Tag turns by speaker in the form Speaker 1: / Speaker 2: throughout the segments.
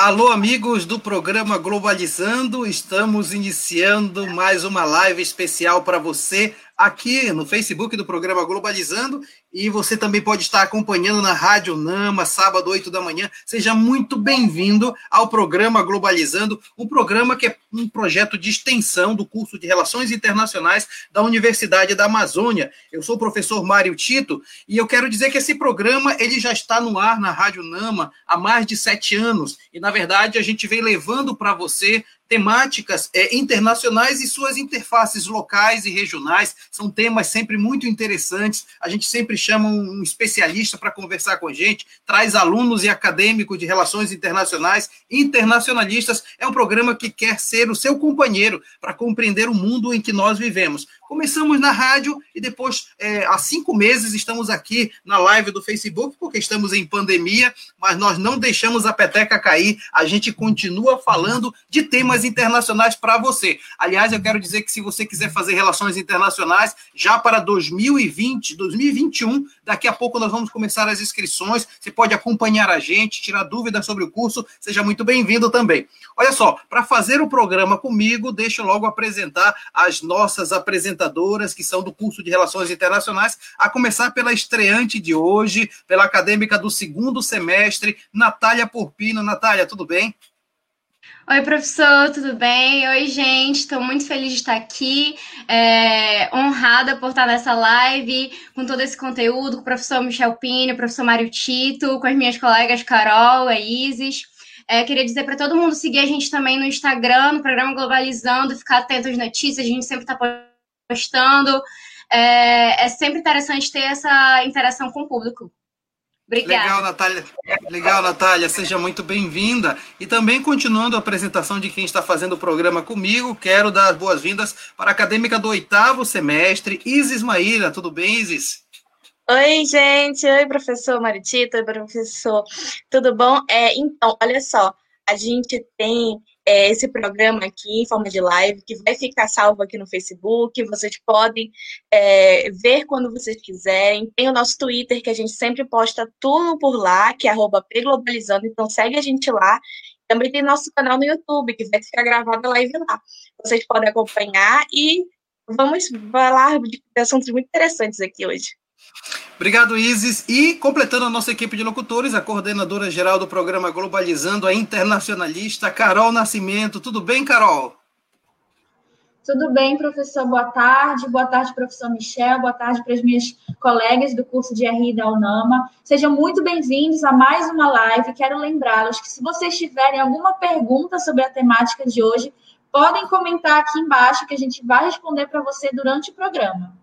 Speaker 1: Alô, amigos do programa Globalizando, estamos iniciando mais uma live especial para você aqui no Facebook do programa Globalizando e você também pode estar acompanhando na Rádio Nama, sábado, 8 da manhã. Seja muito bem-vindo ao programa Globalizando, um programa que é um projeto de extensão do curso de Relações Internacionais da Universidade da Amazônia. Eu sou o professor Mário Tito e eu quero dizer que esse programa ele já está no ar na Rádio Nama há mais de sete anos e, na verdade, a gente vem levando para você temáticas é, internacionais e suas interfaces locais e regionais. São temas sempre muito interessantes. A gente sempre chama um especialista para conversar com a gente, traz alunos e acadêmicos de relações internacionais, internacionalistas. É um programa que quer ser o seu companheiro para compreender o mundo em que nós vivemos. Começamos na rádio e depois, é, há cinco meses, estamos aqui na live do Facebook, porque estamos em pandemia, mas nós não deixamos a peteca cair, a gente continua falando de temas internacionais para você. Aliás, eu quero dizer que se você quiser fazer relações internacionais, já para 2020, 2021, daqui a pouco nós vamos começar as inscrições, você pode acompanhar a gente, tirar dúvidas sobre o curso, seja muito bem-vindo também. Olha só, para fazer o programa comigo, deixa eu logo apresentar as nossas apresentações apresentadoras que são do curso de Relações Internacionais, a começar pela estreante de hoje, pela acadêmica do segundo semestre, Natália Porpino. Natália, tudo bem?
Speaker 2: Oi, professor, tudo bem? Oi, gente, estou muito feliz de estar aqui, é, honrada por estar nessa live com todo esse conteúdo, com o professor Michel Pino, o professor Mário Tito, com as minhas colegas Carol, a Isis. É, queria dizer para todo mundo seguir a gente também no Instagram, no programa Globalizando, ficar atento às notícias, a gente sempre está gostando. É, é sempre interessante ter essa interação com o público. Obrigada.
Speaker 1: Legal, Natália. Legal, Natália. Seja muito bem-vinda. E também, continuando a apresentação de quem está fazendo o programa comigo, quero dar as boas-vindas para a acadêmica do oitavo semestre, Isis Maíra. Tudo bem, Isis?
Speaker 3: Oi, gente. Oi, professor Maritita. Oi, professor. Tudo bom? É, então, olha só. A gente tem é, esse programa aqui em forma de live, que vai ficar salvo aqui no Facebook. Vocês podem é, ver quando vocês quiserem. Tem o nosso Twitter, que a gente sempre posta tudo por lá, que é PGlobalizando. Então segue a gente lá. Também tem nosso canal no YouTube, que vai ficar gravada a live lá. Vocês podem acompanhar e vamos falar de assuntos muito interessantes aqui hoje.
Speaker 1: Obrigado, Isis. E completando a nossa equipe de locutores, a coordenadora geral do programa Globalizando, a internacionalista Carol Nascimento. Tudo bem, Carol?
Speaker 4: Tudo bem, professor. Boa tarde. Boa tarde, professor Michel. Boa tarde para as minhas colegas do curso de RI da UNAMA. Sejam muito bem-vindos a mais uma live. Quero lembrá-los que se vocês tiverem alguma pergunta sobre a temática de hoje, podem comentar aqui embaixo que a gente vai responder para você durante o programa.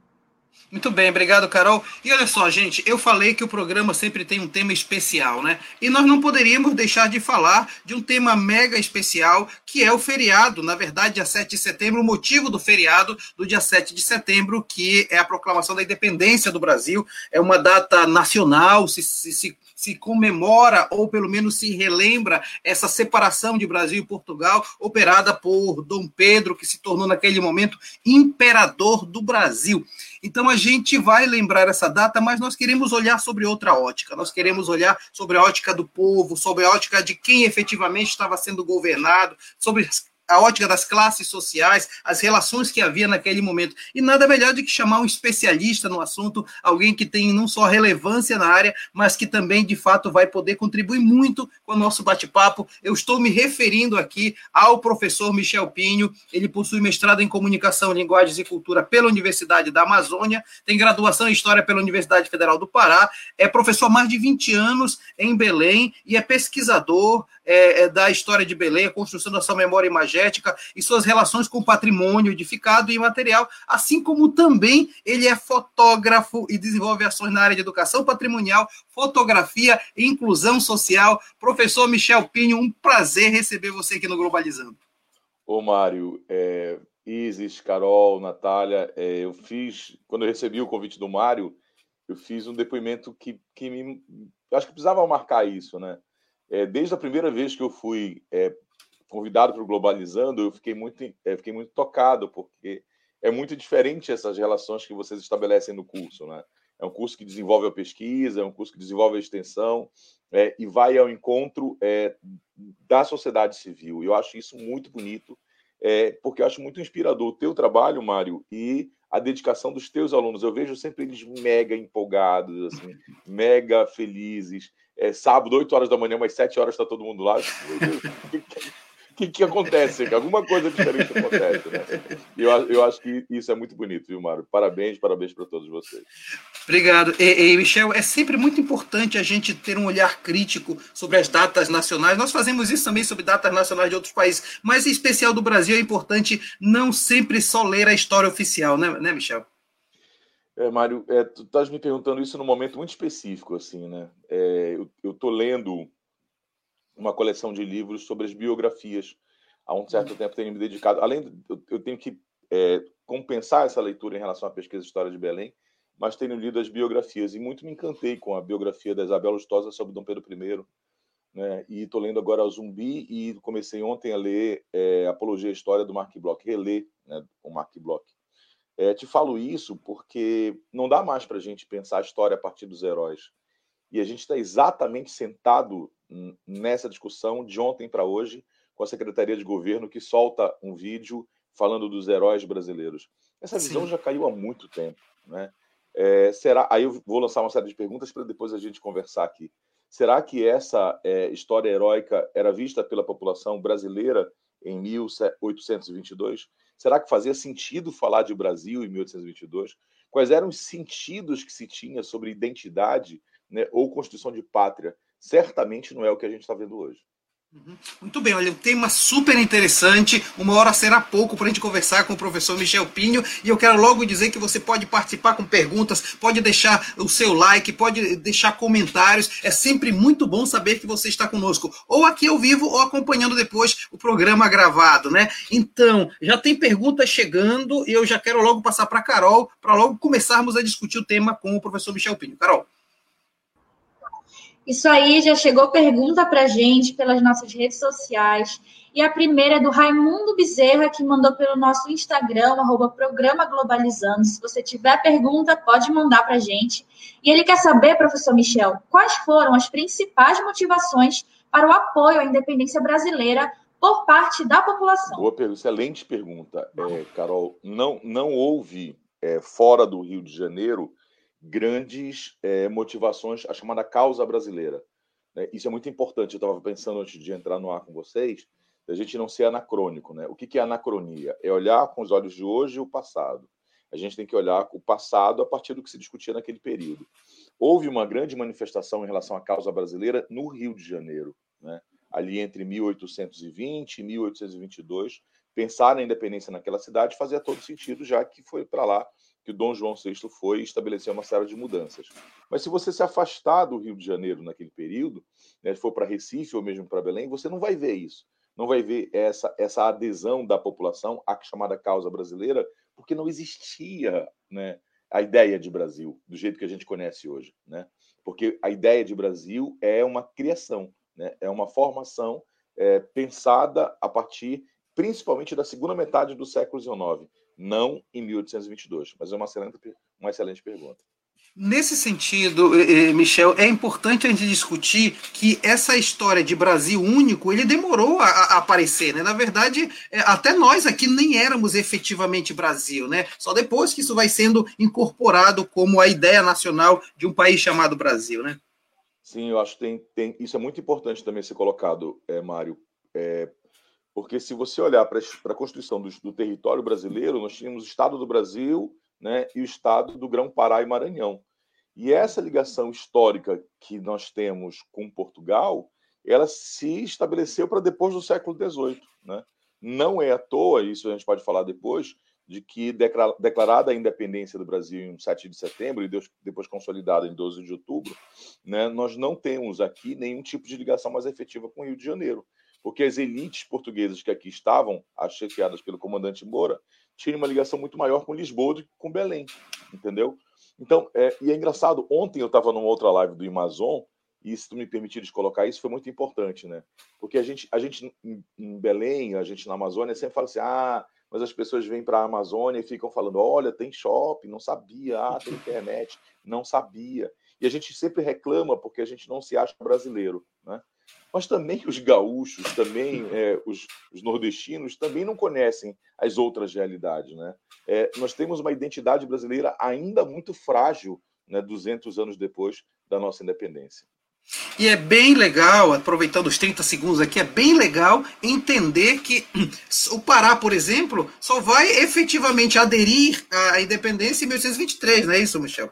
Speaker 1: Muito bem, obrigado, Carol. E olha só, gente, eu falei que o programa sempre tem um tema especial, né? E nós não poderíamos deixar de falar de um tema mega especial, que é o feriado, na verdade, dia 7 de setembro, o motivo do feriado do dia 7 de setembro, que é a proclamação da independência do Brasil. É uma data nacional, se, se, se se comemora ou pelo menos se relembra essa separação de Brasil e Portugal operada por Dom Pedro, que se tornou naquele momento imperador do Brasil. Então a gente vai lembrar essa data, mas nós queremos olhar sobre outra ótica. Nós queremos olhar sobre a ótica do povo, sobre a ótica de quem efetivamente estava sendo governado, sobre a ótica das classes sociais, as relações que havia naquele momento. E nada melhor do que chamar um especialista no assunto, alguém que tem não só relevância na área, mas que também, de fato, vai poder contribuir muito com o nosso bate-papo. Eu estou me referindo aqui ao professor Michel Pinho. Ele possui mestrado em Comunicação, Linguagens e Cultura pela Universidade da Amazônia, tem graduação em História pela Universidade Federal do Pará, é professor há mais de 20 anos em Belém e é pesquisador é, é, da história de Belém, a construção da sua memória imagética e suas relações com o patrimônio edificado e imaterial, assim como também ele é fotógrafo e desenvolve ações na área de educação patrimonial, fotografia e inclusão social. Professor Michel Pinho, um prazer receber você aqui no Globalizando.
Speaker 5: Ô, Mário, é, Isis, Carol, Natália, é, eu fiz, quando eu recebi o convite do Mário, eu fiz um depoimento que, que me. Acho que precisava marcar isso, né? É, desde a primeira vez que eu fui é, convidado para o Globalizando, eu fiquei muito, é, fiquei muito tocado, porque é muito diferente essas relações que vocês estabelecem no curso, né? É um curso que desenvolve a pesquisa, é um curso que desenvolve a extensão é, e vai ao encontro é, da sociedade civil. Eu acho isso muito bonito, é, porque eu acho muito inspirador o teu trabalho, Mário, e a dedicação dos teus alunos. Eu vejo sempre eles mega empolgados, assim, mega felizes. É, sábado, 8 horas da manhã, umas 7 horas está todo mundo lá. Meu Deus, o que, que acontece? Alguma coisa diferente acontece, né? Eu, eu acho que isso é muito bonito, viu, Mário? Parabéns, parabéns para todos vocês.
Speaker 1: Obrigado. E, e, Michel, é sempre muito importante a gente ter um olhar crítico sobre as datas nacionais. Nós fazemos isso também sobre datas nacionais de outros países, mas em especial do Brasil é importante não sempre só ler a história oficial, né, né Michel?
Speaker 5: É, Mário, é, tu estás me perguntando isso num momento muito específico, assim, né? É, eu estou lendo uma coleção de livros sobre as biografias. Há um certo uhum. tempo tenho me dedicado. Além, eu, eu tenho que é, compensar essa leitura em relação à pesquisa de história de Belém, mas tenho lido as biografias e muito me encantei com a biografia da Isabel Lustosa sobre Dom Pedro I. Né? E estou lendo agora o Zumbi e comecei ontem a ler é, Apologia à História do Mark Bloch, reler né, o Mark Bloch. É, te falo isso porque não dá mais para a gente pensar a história a partir dos heróis. E a gente está exatamente sentado nessa discussão de ontem para hoje com a Secretaria de Governo que solta um vídeo falando dos heróis brasileiros. Essa visão Sim. já caiu há muito tempo, né? É, será? Aí eu vou lançar uma série de perguntas para depois a gente conversar aqui. Será que essa é, história heróica era vista pela população brasileira em 1822? Será que fazia sentido falar de Brasil em 1822? Quais eram os sentidos que se tinha sobre identidade né, ou constituição de pátria? Certamente não é o que a gente está vendo hoje.
Speaker 1: Uhum. Muito bem, olha, um tema super interessante. Uma hora será pouco para a gente conversar com o professor Michel Pinho. E eu quero logo dizer que você pode participar com perguntas, pode deixar o seu like, pode deixar comentários. É sempre muito bom saber que você está conosco, ou aqui ao vivo, ou acompanhando depois o programa gravado, né? Então, já tem perguntas chegando e eu já quero logo passar para a Carol, para logo começarmos a discutir o tema com o professor Michel Pinho. Carol.
Speaker 4: Isso aí já chegou pergunta para gente pelas nossas redes sociais. E a primeira é do Raimundo Bezerra, que mandou pelo nosso Instagram, arroba Programa Globalizando. Se você tiver pergunta, pode mandar para gente. E ele quer saber, professor Michel, quais foram as principais motivações para o apoio à independência brasileira por parte da população?
Speaker 5: Boa excelente pergunta, é, Carol. Não, não houve é, fora do Rio de Janeiro grandes é, motivações, a chamada causa brasileira. Né? Isso é muito importante. Eu estava pensando antes de entrar no ar com vocês, da gente não ser anacrônico. Né? O que, que é anacronia? É olhar com os olhos de hoje o passado. A gente tem que olhar o passado a partir do que se discutia naquele período. Houve uma grande manifestação em relação à causa brasileira no Rio de Janeiro, né? ali entre 1820 e 1822. Pensar na independência naquela cidade fazia todo sentido, já que foi para lá que Dom João VI foi estabelecer uma série de mudanças. Mas se você se afastar do Rio de Janeiro naquele período, né, for para Recife ou mesmo para Belém, você não vai ver isso. Não vai ver essa, essa adesão da população à chamada causa brasileira, porque não existia né, a ideia de Brasil do jeito que a gente conhece hoje. Né? Porque a ideia de Brasil é uma criação, né? é uma formação é, pensada a partir principalmente da segunda metade do século XIX não em 1822. Mas é uma excelente, uma excelente pergunta.
Speaker 1: Nesse sentido, Michel, é importante a gente discutir que essa história de Brasil único, ele demorou a, a aparecer, né? Na verdade, eh, até nós aqui nem éramos efetivamente Brasil, né? Só depois que isso vai sendo incorporado como a ideia nacional de um país chamado Brasil, né?
Speaker 5: Sim, eu acho que tem, tem isso é muito importante também ser colocado, é, Mário, é, porque se você olhar para a Constituição do, do, território brasileiro, nós tínhamos o Estado do Brasil né, e o Estado do Grão-Pará e Maranhão. E essa ligação histórica que nós temos com Portugal, ela se estabeleceu para depois do século XVIII. Né? Não é à toa, isso a gente pode falar depois, de que declarada a independência do Brasil em 7 de setembro e depois consolidada em 12 de outubro, né, nós não temos aqui nenhum tipo de ligação mais efetiva com o Rio de Janeiro porque as elites portuguesas que aqui estavam, chefiadas pelo comandante Moura, tinham uma ligação muito maior com Lisboa do que com Belém, entendeu? Então, é, e é engraçado, ontem eu estava numa outra live do Amazon, e se tu me permitires colocar isso, foi muito importante, né? Porque a gente, a gente em Belém, a gente na Amazônia, sempre fala assim, ah, mas as pessoas vêm para a Amazônia e ficam falando, olha, tem shopping, não sabia, ah, tem internet, não sabia. E a gente sempre reclama porque a gente não se acha brasileiro, né? Mas também os gaúchos, também é, os, os, nordestinos, também não conhecem as outras realidades. Né? É, nós temos uma identidade brasileira ainda muito frágil, né, 200 anos depois da nossa independência.
Speaker 1: E é bem legal, aproveitando os 30 segundos aqui, é bem legal entender que o Pará, por exemplo, só vai efetivamente aderir à independência em 1823, não é isso, Michel?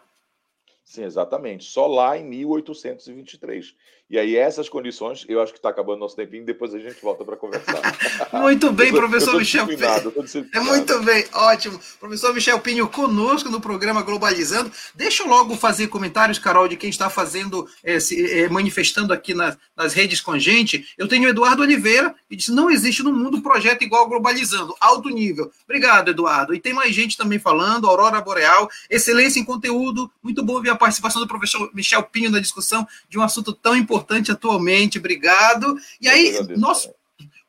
Speaker 5: Sim, exatamente. Só lá em 1823. E aí, essas condições, eu acho que está acabando nosso tempinho, depois a gente volta para conversar.
Speaker 1: muito bem, eu professor eu Michel Pinho. É muito bem, ótimo. Professor Michel Pinho conosco no programa Globalizando. Deixa eu logo fazer comentários, Carol, de quem está fazendo, é, se, é, manifestando aqui na, nas redes com a gente. Eu tenho o Eduardo Oliveira, e disse: não existe no mundo um projeto igual Globalizando, alto nível. Obrigado, Eduardo. E tem mais gente também falando, Aurora Boreal, excelência em conteúdo, muito bom ver a participação do professor Michel Pinho na discussão de um assunto tão importante importante atualmente. Obrigado. E aí, nosso,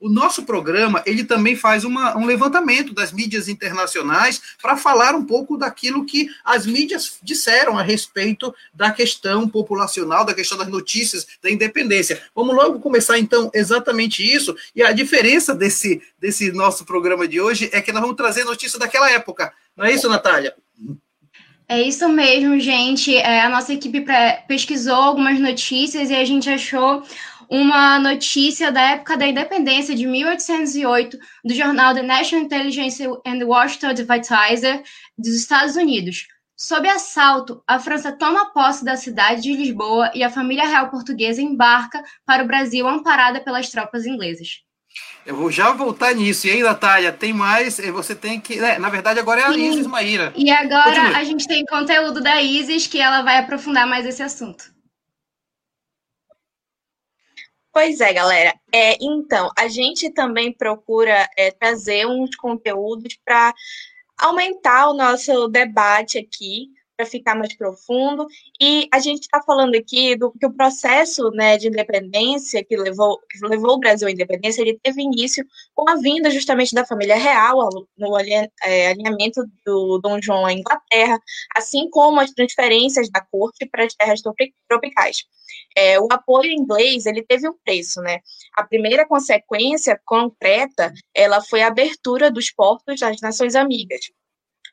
Speaker 1: o nosso programa ele também faz uma, um levantamento das mídias internacionais para falar um pouco daquilo que as mídias disseram a respeito da questão populacional, da questão das notícias da independência. Vamos logo começar então exatamente isso. E a diferença desse, desse nosso programa de hoje é que nós vamos trazer notícias daquela época. Não é isso, Natália?
Speaker 2: É isso mesmo, gente. É, a nossa equipe pesquisou algumas notícias e a gente achou uma notícia da época da independência de 1808 do jornal The National Intelligence and Washington Advertiser dos Estados Unidos. Sob assalto, a França toma posse da cidade de Lisboa e a família real portuguesa embarca para o Brasil amparada pelas tropas inglesas.
Speaker 1: Eu vou já voltar nisso. E aí, Natália, tem mais? Você tem que. Né, na verdade, agora é a Sim. Isis Maíra.
Speaker 2: E agora Continue. a gente tem conteúdo da Isis que ela vai aprofundar mais esse assunto.
Speaker 3: Pois é, galera. É, então, a gente também procura é, trazer uns conteúdos para aumentar o nosso debate aqui para ficar mais profundo. E a gente está falando aqui do que o processo né, de independência que levou, que levou o Brasil à independência, ele teve início com a vinda justamente da família real, no é, alinhamento do Dom João à Inglaterra, assim como as transferências da corte para as terras tropicais. É, o apoio inglês ele teve um preço, né? A primeira consequência concreta ela foi a abertura dos portos das Nações Amigas.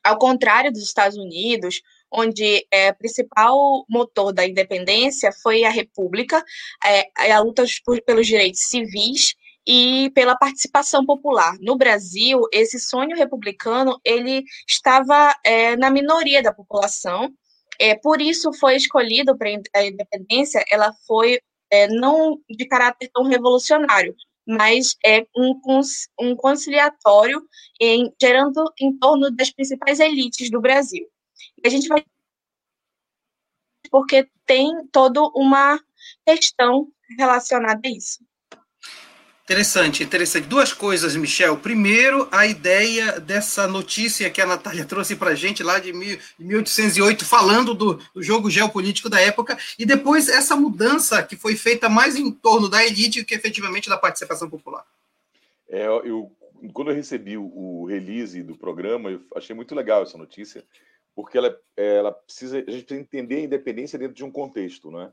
Speaker 3: Ao contrário dos Estados Unidos, onde é, principal motor da independência foi a República, é, a luta por, pelos direitos civis e pela participação popular. No Brasil, esse sonho republicano ele estava é, na minoria da população. É, por isso foi escolhido para a independência. Ela foi é, não de caráter tão revolucionário, mas é um, um conciliatório em, gerando em torno das principais elites do Brasil. A gente vai porque tem toda uma questão relacionada a isso.
Speaker 1: Interessante, interessante. Duas coisas, Michel. Primeiro, a ideia dessa notícia que a Natália trouxe para a gente lá de 1808, falando do, do, jogo geopolítico da época, e depois essa mudança que foi feita mais em torno da elite que efetivamente da participação popular.
Speaker 5: É, eu, quando eu recebi o, o release do programa, eu achei muito legal essa notícia, porque ela, ela precisa, a gente precisa entender a independência dentro de um contexto, né?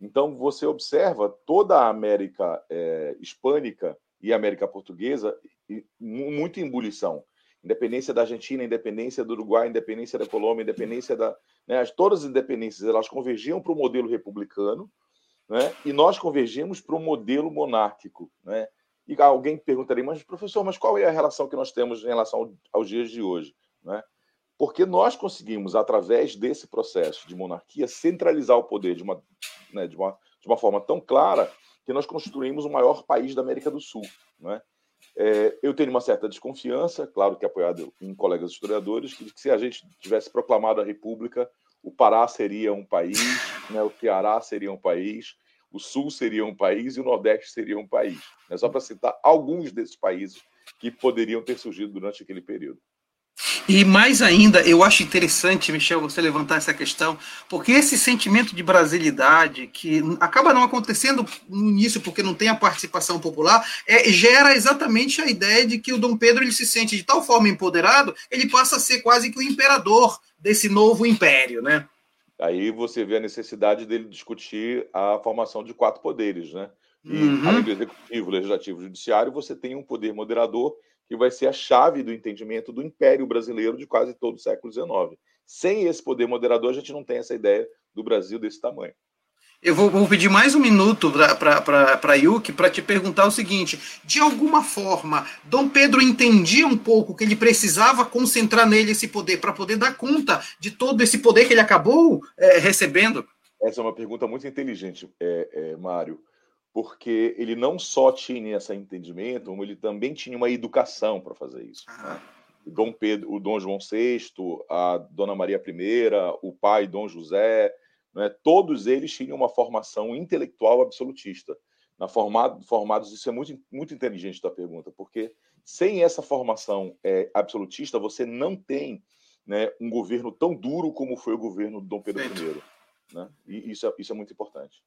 Speaker 5: Então você observa toda a América é, hispânica e a América portuguesa muito em ebulição. Independência da Argentina, independência do Uruguai, independência da Colômbia, independência da, né, todas as independências elas convergiam para o modelo republicano, né? E nós convergimos para o modelo monárquico, né? E alguém perguntaria, mas professor, mas qual é a relação que nós temos em relação aos dias de hoje, né? Porque nós conseguimos, através desse processo de monarquia, centralizar o poder de uma, né, de uma, de uma forma tão clara que nós construímos o maior país da América do Sul. Né? É, eu tenho uma certa desconfiança, claro que apoiado em colegas historiadores, que, que se a gente tivesse proclamado a República, o Pará seria um país, né, o Ceará seria um país, o Sul seria um país e o Nordeste seria um país. Né? Só para citar alguns desses países que poderiam ter surgido durante aquele período.
Speaker 1: E mais ainda, eu acho interessante, Michel, você levantar essa questão, porque esse sentimento de brasilidade, que acaba não acontecendo no início porque não tem a participação popular, é, gera exatamente a ideia de que o Dom Pedro ele se sente de tal forma empoderado, ele passa a ser quase que o imperador desse novo império, né?
Speaker 5: Aí você vê a necessidade dele discutir a formação de quatro poderes, né? E, uhum. além do executivo, legislativo e judiciário, você tem um poder moderador que vai ser a chave do entendimento do império brasileiro de quase todo o século XIX. Sem esse poder moderador, a gente não tem essa ideia do Brasil desse tamanho.
Speaker 1: Eu vou, vou, pedir mais um minuto para a Yuki para te perguntar o seguinte: de alguma forma, Dom Pedro entendia um pouco que ele precisava concentrar nele esse poder para poder dar conta de todo esse poder que ele acabou é, recebendo?
Speaker 5: Essa é uma pergunta muito inteligente, é, é, Mário, porque ele não só tinha esse entendimento, como ele também tinha uma educação para fazer isso. Ah. Dom Pedro, o Dom João VI, a Dona Maria I, o pai Dom José né? Todos eles tinham uma formação intelectual absolutista. Na formado, formados, isso é muito, muito inteligente da pergunta, porque sem essa formação é, absolutista, você não tem né, um governo tão duro como foi o governo de Dom Pedro I. Né? E isso é, isso é muito importante.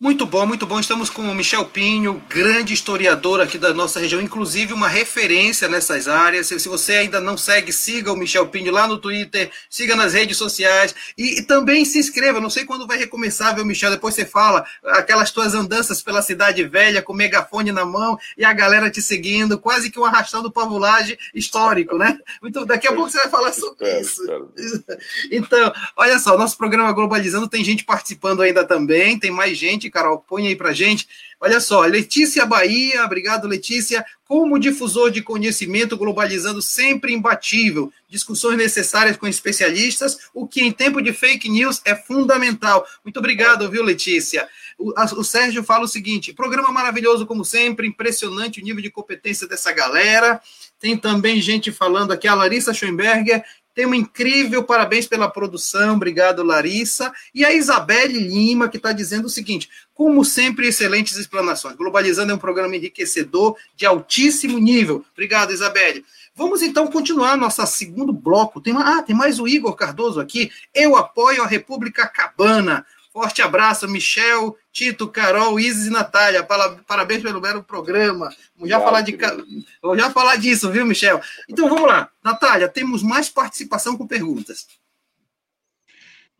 Speaker 1: Muito bom, muito bom. Estamos com o Michel Pinho, grande historiador aqui da nossa região, inclusive uma referência nessas áreas. Se você ainda não segue, siga o Michel Pinho lá no Twitter, siga nas redes sociais e, e também se inscreva. Não sei quando vai recomeçar, viu, Michel? Depois você fala aquelas tuas andanças pela cidade velha com megafone na mão e a galera te seguindo, quase que um arrastão do pavulagem histórico, né? Muito, daqui a pouco você vai falar sobre isso. Então, olha só, nosso programa Globalizando tem gente participando ainda também, tem mais gente Carol, põe aí para gente. Olha só, Letícia Bahia, obrigado, Letícia. Como difusor de conhecimento globalizando sempre imbatível, discussões necessárias com especialistas, o que em tempo de fake news é fundamental. Muito obrigado, viu, Letícia? O, a, o Sérgio fala o seguinte: programa maravilhoso, como sempre, impressionante o nível de competência dessa galera. Tem também gente falando aqui, a Larissa Schoenberger, tem um incrível parabéns pela produção, obrigado, Larissa. E a Isabelle Lima, que está dizendo o seguinte: como sempre, excelentes explanações. Globalizando é um programa enriquecedor de altíssimo nível. Obrigado, Isabelle. Vamos então continuar nosso segundo bloco. Tem, ah, tem mais o Igor Cardoso aqui. Eu apoio a República Cabana. Forte abraço, Michel, Tito, Carol, Isis e Natália. Parabéns pelo belo programa. Vamos já, falar, de, vamos já falar disso, viu, Michel? Então vamos lá. Natália, temos mais participação com perguntas.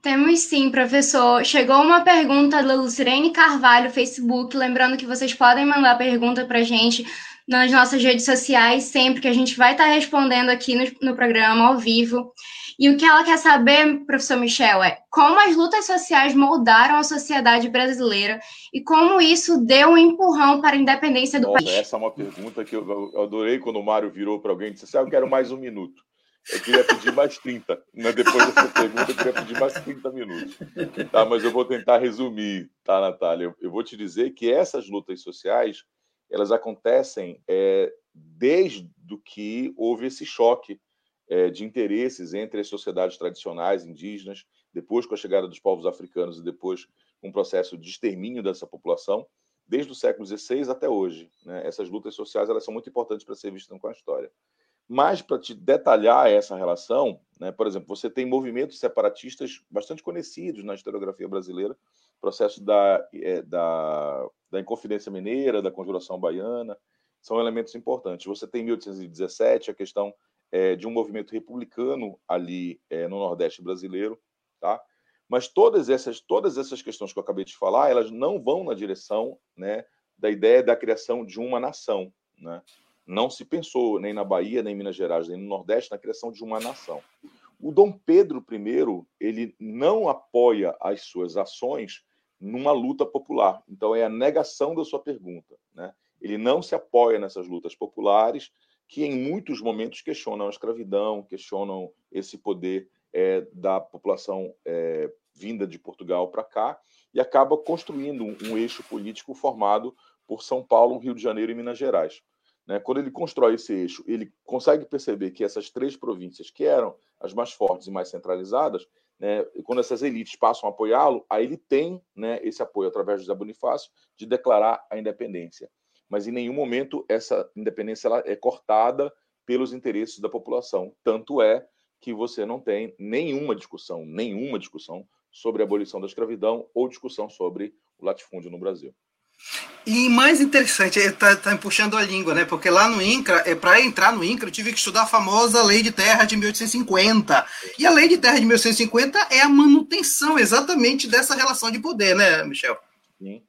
Speaker 2: Temos sim, professor. Chegou uma pergunta da Lucirene Carvalho, Facebook. Lembrando que vocês podem mandar pergunta para a gente nas nossas redes sociais, sempre que a gente vai estar respondendo aqui no, no programa ao vivo. E o que ela quer saber, professor Michel, é como as lutas sociais moldaram a sociedade brasileira e como isso deu um empurrão para a independência do Nossa, país.
Speaker 5: Essa é uma pergunta que eu, adorei quando o Mário virou para alguém e disse assim: ah, Eu quero mais um minuto. Eu queria pedir mais 30. Né? Depois dessa pergunta, eu queria pedir mais 30 minutos. Tá, mas eu vou tentar resumir, tá, Natália? Eu, vou te dizer que essas lutas sociais elas acontecem é, desde que houve esse choque é, de interesses entre as sociedades tradicionais indígenas, depois com a chegada dos povos africanos e depois o processo de extermínio dessa população, desde o século XVI até hoje. Né? Essas lutas sociais elas são muito importantes para ser vistas com a história. Mas para te detalhar essa relação, né, por exemplo, você tem movimentos separatistas bastante conhecidos na historiografia brasileira, processo da, é, da, da Inconfidência Mineira, da Conjuração Baiana, são elementos importantes. Você tem em 1817 a questão é, de um movimento republicano ali é, no Nordeste brasileiro, tá? Mas todas essas, todas essas questões que eu acabei de falar, elas não vão na direção né, da ideia da criação de uma nação. Né? Não se pensou nem na Bahia, nem em Minas Gerais, nem no Nordeste na criação de uma nação. O Dom Pedro I, ele não apoia as suas ações numa luta popular. Então, é a negação da sua pergunta. Né? Ele não se apoia nessas lutas populares, que em muitos momentos questionam a escravidão, questionam esse poder é, da população é, vinda de Portugal para cá, e acaba construindo um, um, eixo político formado por São Paulo, Rio de Janeiro e Minas Gerais. Né? Quando ele constrói esse eixo, ele consegue perceber que essas três províncias, que eram as mais fortes e mais centralizadas, né, quando essas elites passam a apoiá-lo, aí ele tem né, esse apoio através de José Bonifácio de declarar a independência mas em nenhum momento essa independência ela é cortada pelos interesses da população. Tanto é que você não tem nenhuma discussão, nenhuma discussão sobre a abolição da escravidão ou discussão sobre o latifúndio no Brasil.
Speaker 1: E mais interessante, está tá me puxando a língua, né? Porque lá no INCRA, é, para entrar no INCRA, eu tive que estudar a famosa Lei de Terra de 1850. E a Lei de Terra de 1850 é a manutenção exatamente dessa relação de poder, né, Michel?
Speaker 5: Sim.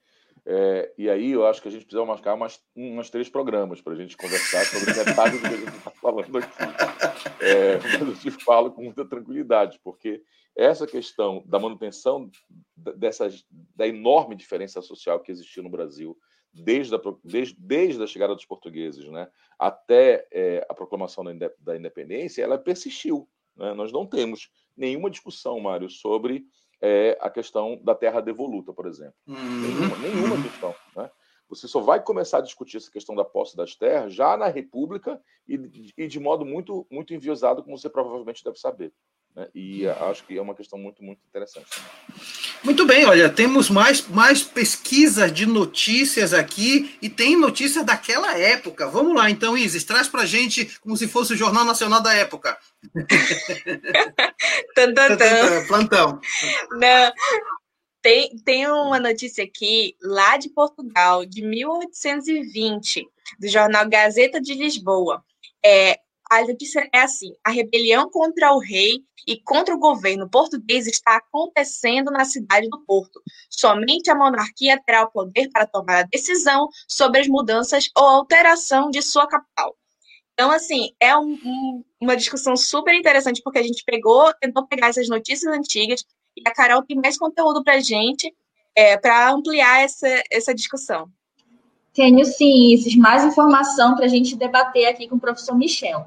Speaker 5: É, e aí eu acho que a gente precisa marcar umas, umas três programas para a gente conversar sobre metade do que a gente está falando aqui. É, mas eu te falo com muita tranquilidade, porque essa questão da manutenção dessa, da enorme diferença social que existiu no Brasil, desde a, desde, desde a chegada dos portugueses né, até é, a proclamação da independência, ela persistiu. Né? Nós não temos nenhuma discussão, Mário, sobre é a questão da terra devoluta, por exemplo. Uhum. Nenhuma, nenhuma questão. Né? Você só vai começar a discutir essa questão da posse das terras já na República e, e de modo muito, muito enviosado, como você provavelmente deve saber. Né? E acho que é uma questão muito, muito interessante.
Speaker 1: Muito bem, olha, temos mais, mais pesquisas de notícias aqui e tem notícias daquela época. Vamos lá, então, Isis, traz para gente como se fosse o Jornal Nacional da época.
Speaker 3: tan, tan, tan.
Speaker 1: Plantão.
Speaker 3: Não. Tem, tem uma notícia aqui, lá de Portugal, de 1820, do jornal Gazeta de Lisboa. É, a notícia é assim: a rebelião contra o rei e contra o governo português está acontecendo na cidade do Porto. Somente a monarquia terá o poder para tomar a decisão sobre as mudanças ou alteração de sua capital. Então, assim, é um, um, uma discussão super interessante, porque a gente pegou, tentou pegar essas notícias antigas, e a Carol tem mais conteúdo para a gente, é, para ampliar essa, essa discussão.
Speaker 4: Tenho sim, mais informação para a gente debater aqui com o professor Michel.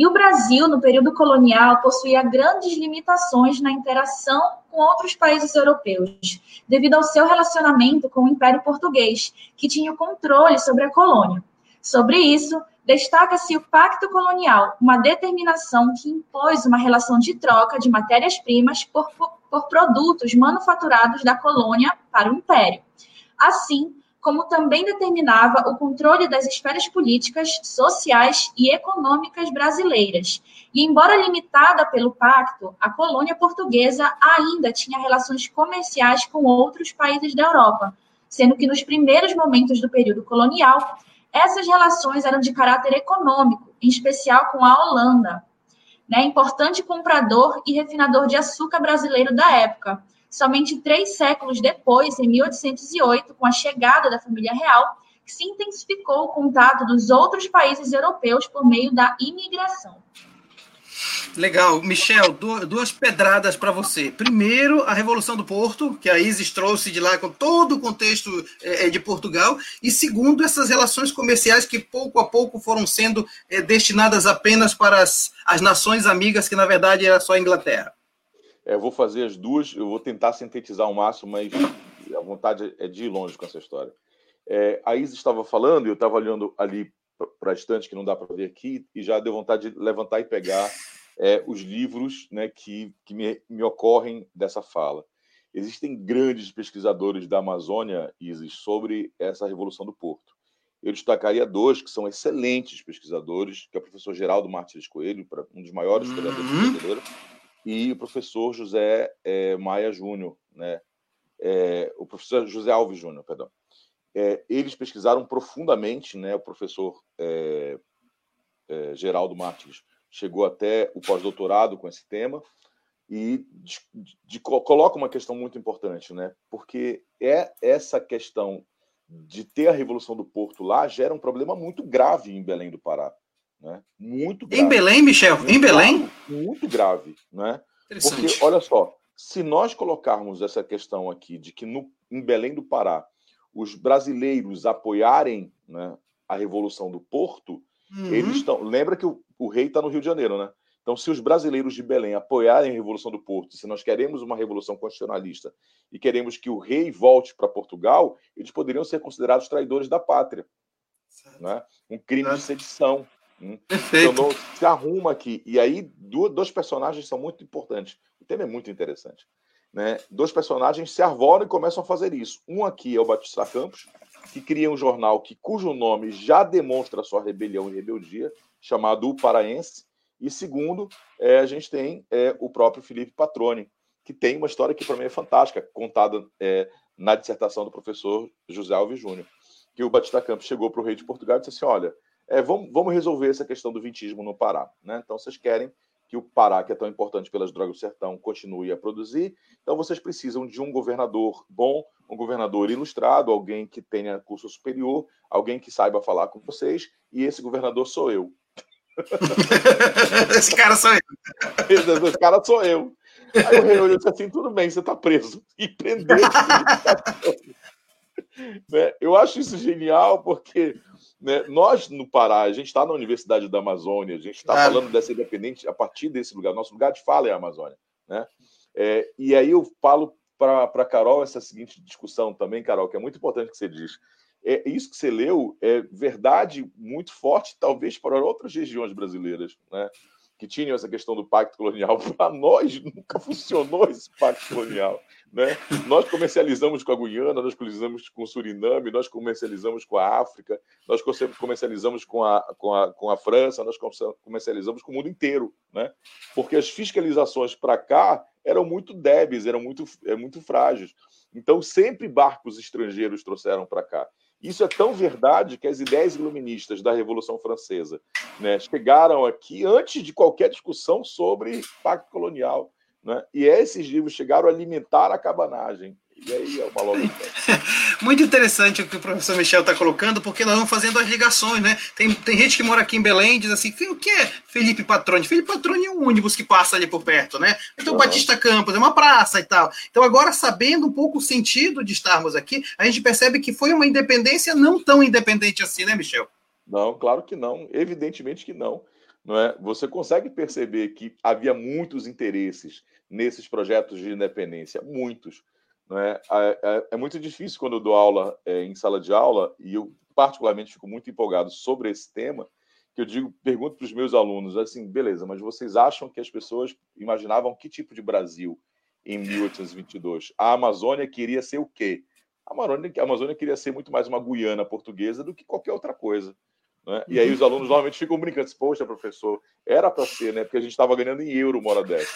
Speaker 4: E o Brasil, no período colonial, possuía grandes limitações na interação com outros países europeus, devido ao seu relacionamento com o Império Português, que tinha o controle sobre a colônia. Sobre isso, destaca-se o Pacto Colonial, uma determinação que impôs uma relação de troca de matérias-primas por, por produtos manufaturados da colônia para o Império. Assim, como também determinava o controle das esferas políticas, sociais e econômicas brasileiras. E, embora limitada pelo pacto, a colônia portuguesa ainda tinha relações comerciais com outros países da Europa, sendo que nos primeiros momentos do período colonial, essas relações eram de caráter econômico, em especial com a Holanda, né, importante comprador e refinador de açúcar brasileiro da época somente três séculos depois, em 1808, com a chegada da família real, que se intensificou o contato dos outros países europeus por meio da imigração.
Speaker 1: Legal. Michel, duas pedradas para você. Primeiro, a Revolução do Porto, que a Isis trouxe de lá com todo o contexto é, é de Portugal. E segundo, essas relações comerciais que pouco a pouco foram sendo é, destinadas apenas para as, as nações amigas, que na verdade era só a Inglaterra.
Speaker 5: É, eu vou fazer as duas, eu vou tentar sintetizar o máximo, mas a vontade é de ir longe com essa história. É, a Isa estava falando, e eu estava olhando ali para a estante, que não dá para ver aqui, e já deu vontade de levantar e pegar é, os livros né, que, que me, me ocorrem dessa fala. Existem grandes pesquisadores da Amazônia, Isis, sobre essa Revolução do Porto. Eu destacaria dois que são excelentes pesquisadores, que é o professor Geraldo Martins Coelho, um dos maiores historiadores uhum. brasileiros, e o professor José é, Maia Júnior, né? É, o professor José Alves Júnior, perdão. É, eles pesquisaram profundamente, né? O professor Geraldo Martins chegou até o pós-doutorado com esse tema e de, de, coloca uma questão muito importante, né? Porque é essa questão de ter a revolução do Porto lá gera um problema muito grave em Belém do Pará. Né? Muito grave.
Speaker 1: Em Belém, Michel? Muito em Belém?
Speaker 5: Grave, muito grave. Né? Porque, olha só, se nós colocarmos essa questão aqui de que no, em Belém do Pará os brasileiros apoiarem né, a Revolução do Porto, uhum. eles estão. Lembra que o, o rei está no Rio de Janeiro, né? Então, se os brasileiros de Belém apoiarem a Revolução do Porto, se nós queremos uma revolução constitucionalista e queremos que o rei volte para Portugal, eles poderiam ser considerados traidores da pátria. Né? Um crime de sedição. Hum? Perfeito. Então, se arruma aqui. E aí, dois personagens são muito importantes. O tema é muito interessante. Né? Dois personagens se arvoram e começam a fazer isso. Um aqui é o Batista Campos, que cria um jornal que, cujo nome já demonstra sua rebelião e rebeldia, chamado O Paraense. E segundo, é, a gente tem é, o próprio Felipe Patrone, que tem uma história que para mim é fantástica, contada é, na dissertação do professor José Alves Júnior, que o Batista Campos chegou para o rei de Portugal e disse assim, olha, é, vamos, vamos resolver essa questão do vintismo no Pará. Né? Então, vocês querem que o Pará, que é tão importante pelas drogas do sertão, continue a produzir. Então, vocês precisam de um governador bom, um governador ilustrado, alguém que tenha curso superior, alguém que saiba falar com vocês, e esse governador sou eu.
Speaker 1: esse cara sou eu.
Speaker 5: Esse, cara sou eu. Aí o rei olhou disse assim: tudo bem, você está preso. E prendeu. né? Eu acho isso genial, porque né, nós no Pará, a gente está na Universidade da Amazônia, a gente está claro. falando dessa independente a partir desse lugar. Nosso lugar de fala é a Amazônia. Né? É, e aí eu falo para Carol essa seguinte discussão também, Carol, que é muito importante que você diz. É, isso que você leu é verdade muito forte, talvez para outras regiões brasileiras. Né? que tinham essa questão do pacto colonial. Para nós, nunca funcionou esse pacto colonial. Né? Nós comercializamos com a Guiana, nós comercializamos com o Suriname, nós comercializamos com a África, nós comercializamos com a, com a, com a França, nós comercializamos com o mundo inteiro. Né? Porque as fiscalizações para cá eram muito débeis, eram muito, é, muito frágeis. Então, sempre barcos estrangeiros trouxeram para cá. Isso é tão verdade que as ideias iluministas da Revolução Francesa né, chegaram aqui antes de qualquer discussão sobre pacto colonial. Né? E esses livros chegaram a alimentar a cabanagem. E aí é uma.
Speaker 1: Muito interessante o que o professor Michel está colocando, porque nós vamos fazendo as ligações, né? Tem, tem gente que mora aqui em Belém e diz assim: o que é Felipe Patrone? Felipe Patrone é um ônibus que passa ali por perto, né? Então, uhum. Batista Campos é uma praça e tal. Então, agora, sabendo um pouco o sentido de estarmos aqui, a gente percebe que foi uma independência não tão independente assim, né, Michel?
Speaker 5: Não, claro que não. Evidentemente que não. Não é? Você consegue perceber que havia muitos interesses nesses projetos de independência, muitos. É? É, é, muito difícil quando eu dou aula é, em sala de aula, e eu particularmente fico muito empolgado sobre esse tema, que eu digo, pergunto para os meus alunos, assim, beleza, mas vocês acham que as pessoas imaginavam que tipo de Brasil em 1822? A Amazônia queria ser o quê? A Amazônia, a Amazônia queria ser muito mais uma Guiana portuguesa do que qualquer outra coisa. Né? E aí os alunos normalmente ficam brincando, assim, poxa, professor, era para ser, né? Porque a gente estava ganhando em euro uma hora dessa.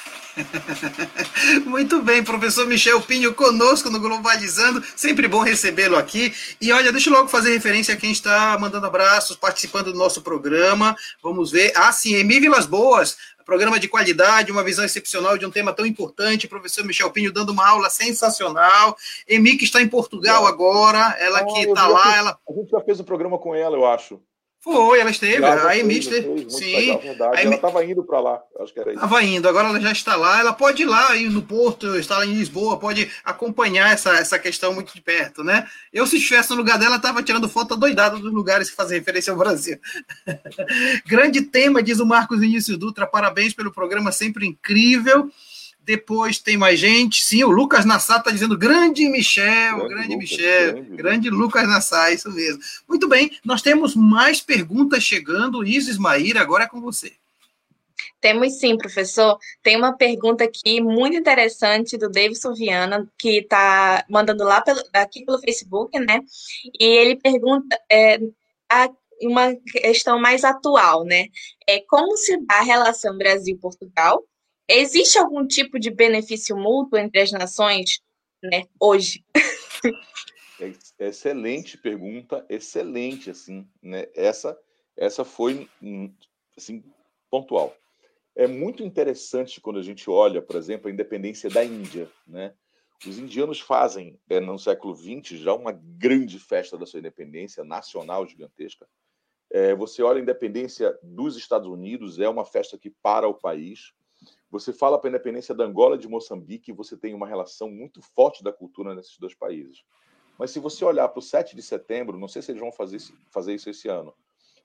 Speaker 1: Muito bem, professor Michel Pinho conosco no Globalizando, sempre bom recebê-lo aqui. E olha, deixa eu logo fazer referência a quem está mandando abraços, participando do nosso programa. Vamos ver. Ah, sim, Emi Vilas Boas, programa de qualidade, uma visão excepcional de um tema tão importante. Professor Michel Pinho dando uma aula sensacional. Emi que está em Portugal agora, ela ah, que está lá. Ela...
Speaker 5: A gente já fez um programa com ela, eu acho.
Speaker 1: Foi, ela esteve. Já, a.
Speaker 5: Sim. Legal, Ela estava indo para lá, acho que era isso.
Speaker 1: Estava indo, agora ela já está lá. Ela pode ir lá aí no Porto, está lá em Lisboa, pode acompanhar essa, essa questão muito de perto, né? Eu, se estivesse no lugar dela, estava tirando foto doidada dos lugares que fazem referência ao Brasil. Grande tema, diz o Marcos Vinícius Dutra. Parabéns pelo programa, sempre incrível. Depois tem mais gente. Sim, o Lucas Nassar está dizendo grande Michel, grande, grande Lucas, Michel, grande, grande Lucas Nassar, isso mesmo. Muito bem, nós temos mais perguntas chegando. Isis Maíra, agora é com você.
Speaker 3: Temos sim, professor. Tem uma pergunta aqui muito interessante do Davidson Viana, que está mandando lá pelo, aqui pelo Facebook, né? E ele pergunta é, a, uma questão mais atual, né? É como se dá a relação Brasil-Portugal Existe algum tipo de benefício mútuo entre as nações, né, hoje?
Speaker 5: É, excelente pergunta, excelente, assim, né? Essa, essa foi, hum, assim, pontual. É muito interessante quando a gente olha, por exemplo, a independência da Índia, né? Os indianos fazem, é, no século XX, já uma grande festa da sua independência nacional gigantesca. É, você olha a independência dos Estados Unidos, é uma festa que para o país. Você fala para a independência da Angola e de Moçambique, você tem uma relação muito forte da cultura nesses dois países. Mas se você olhar para o 7 de setembro, não sei se eles vão fazer, fazer isso esse ano,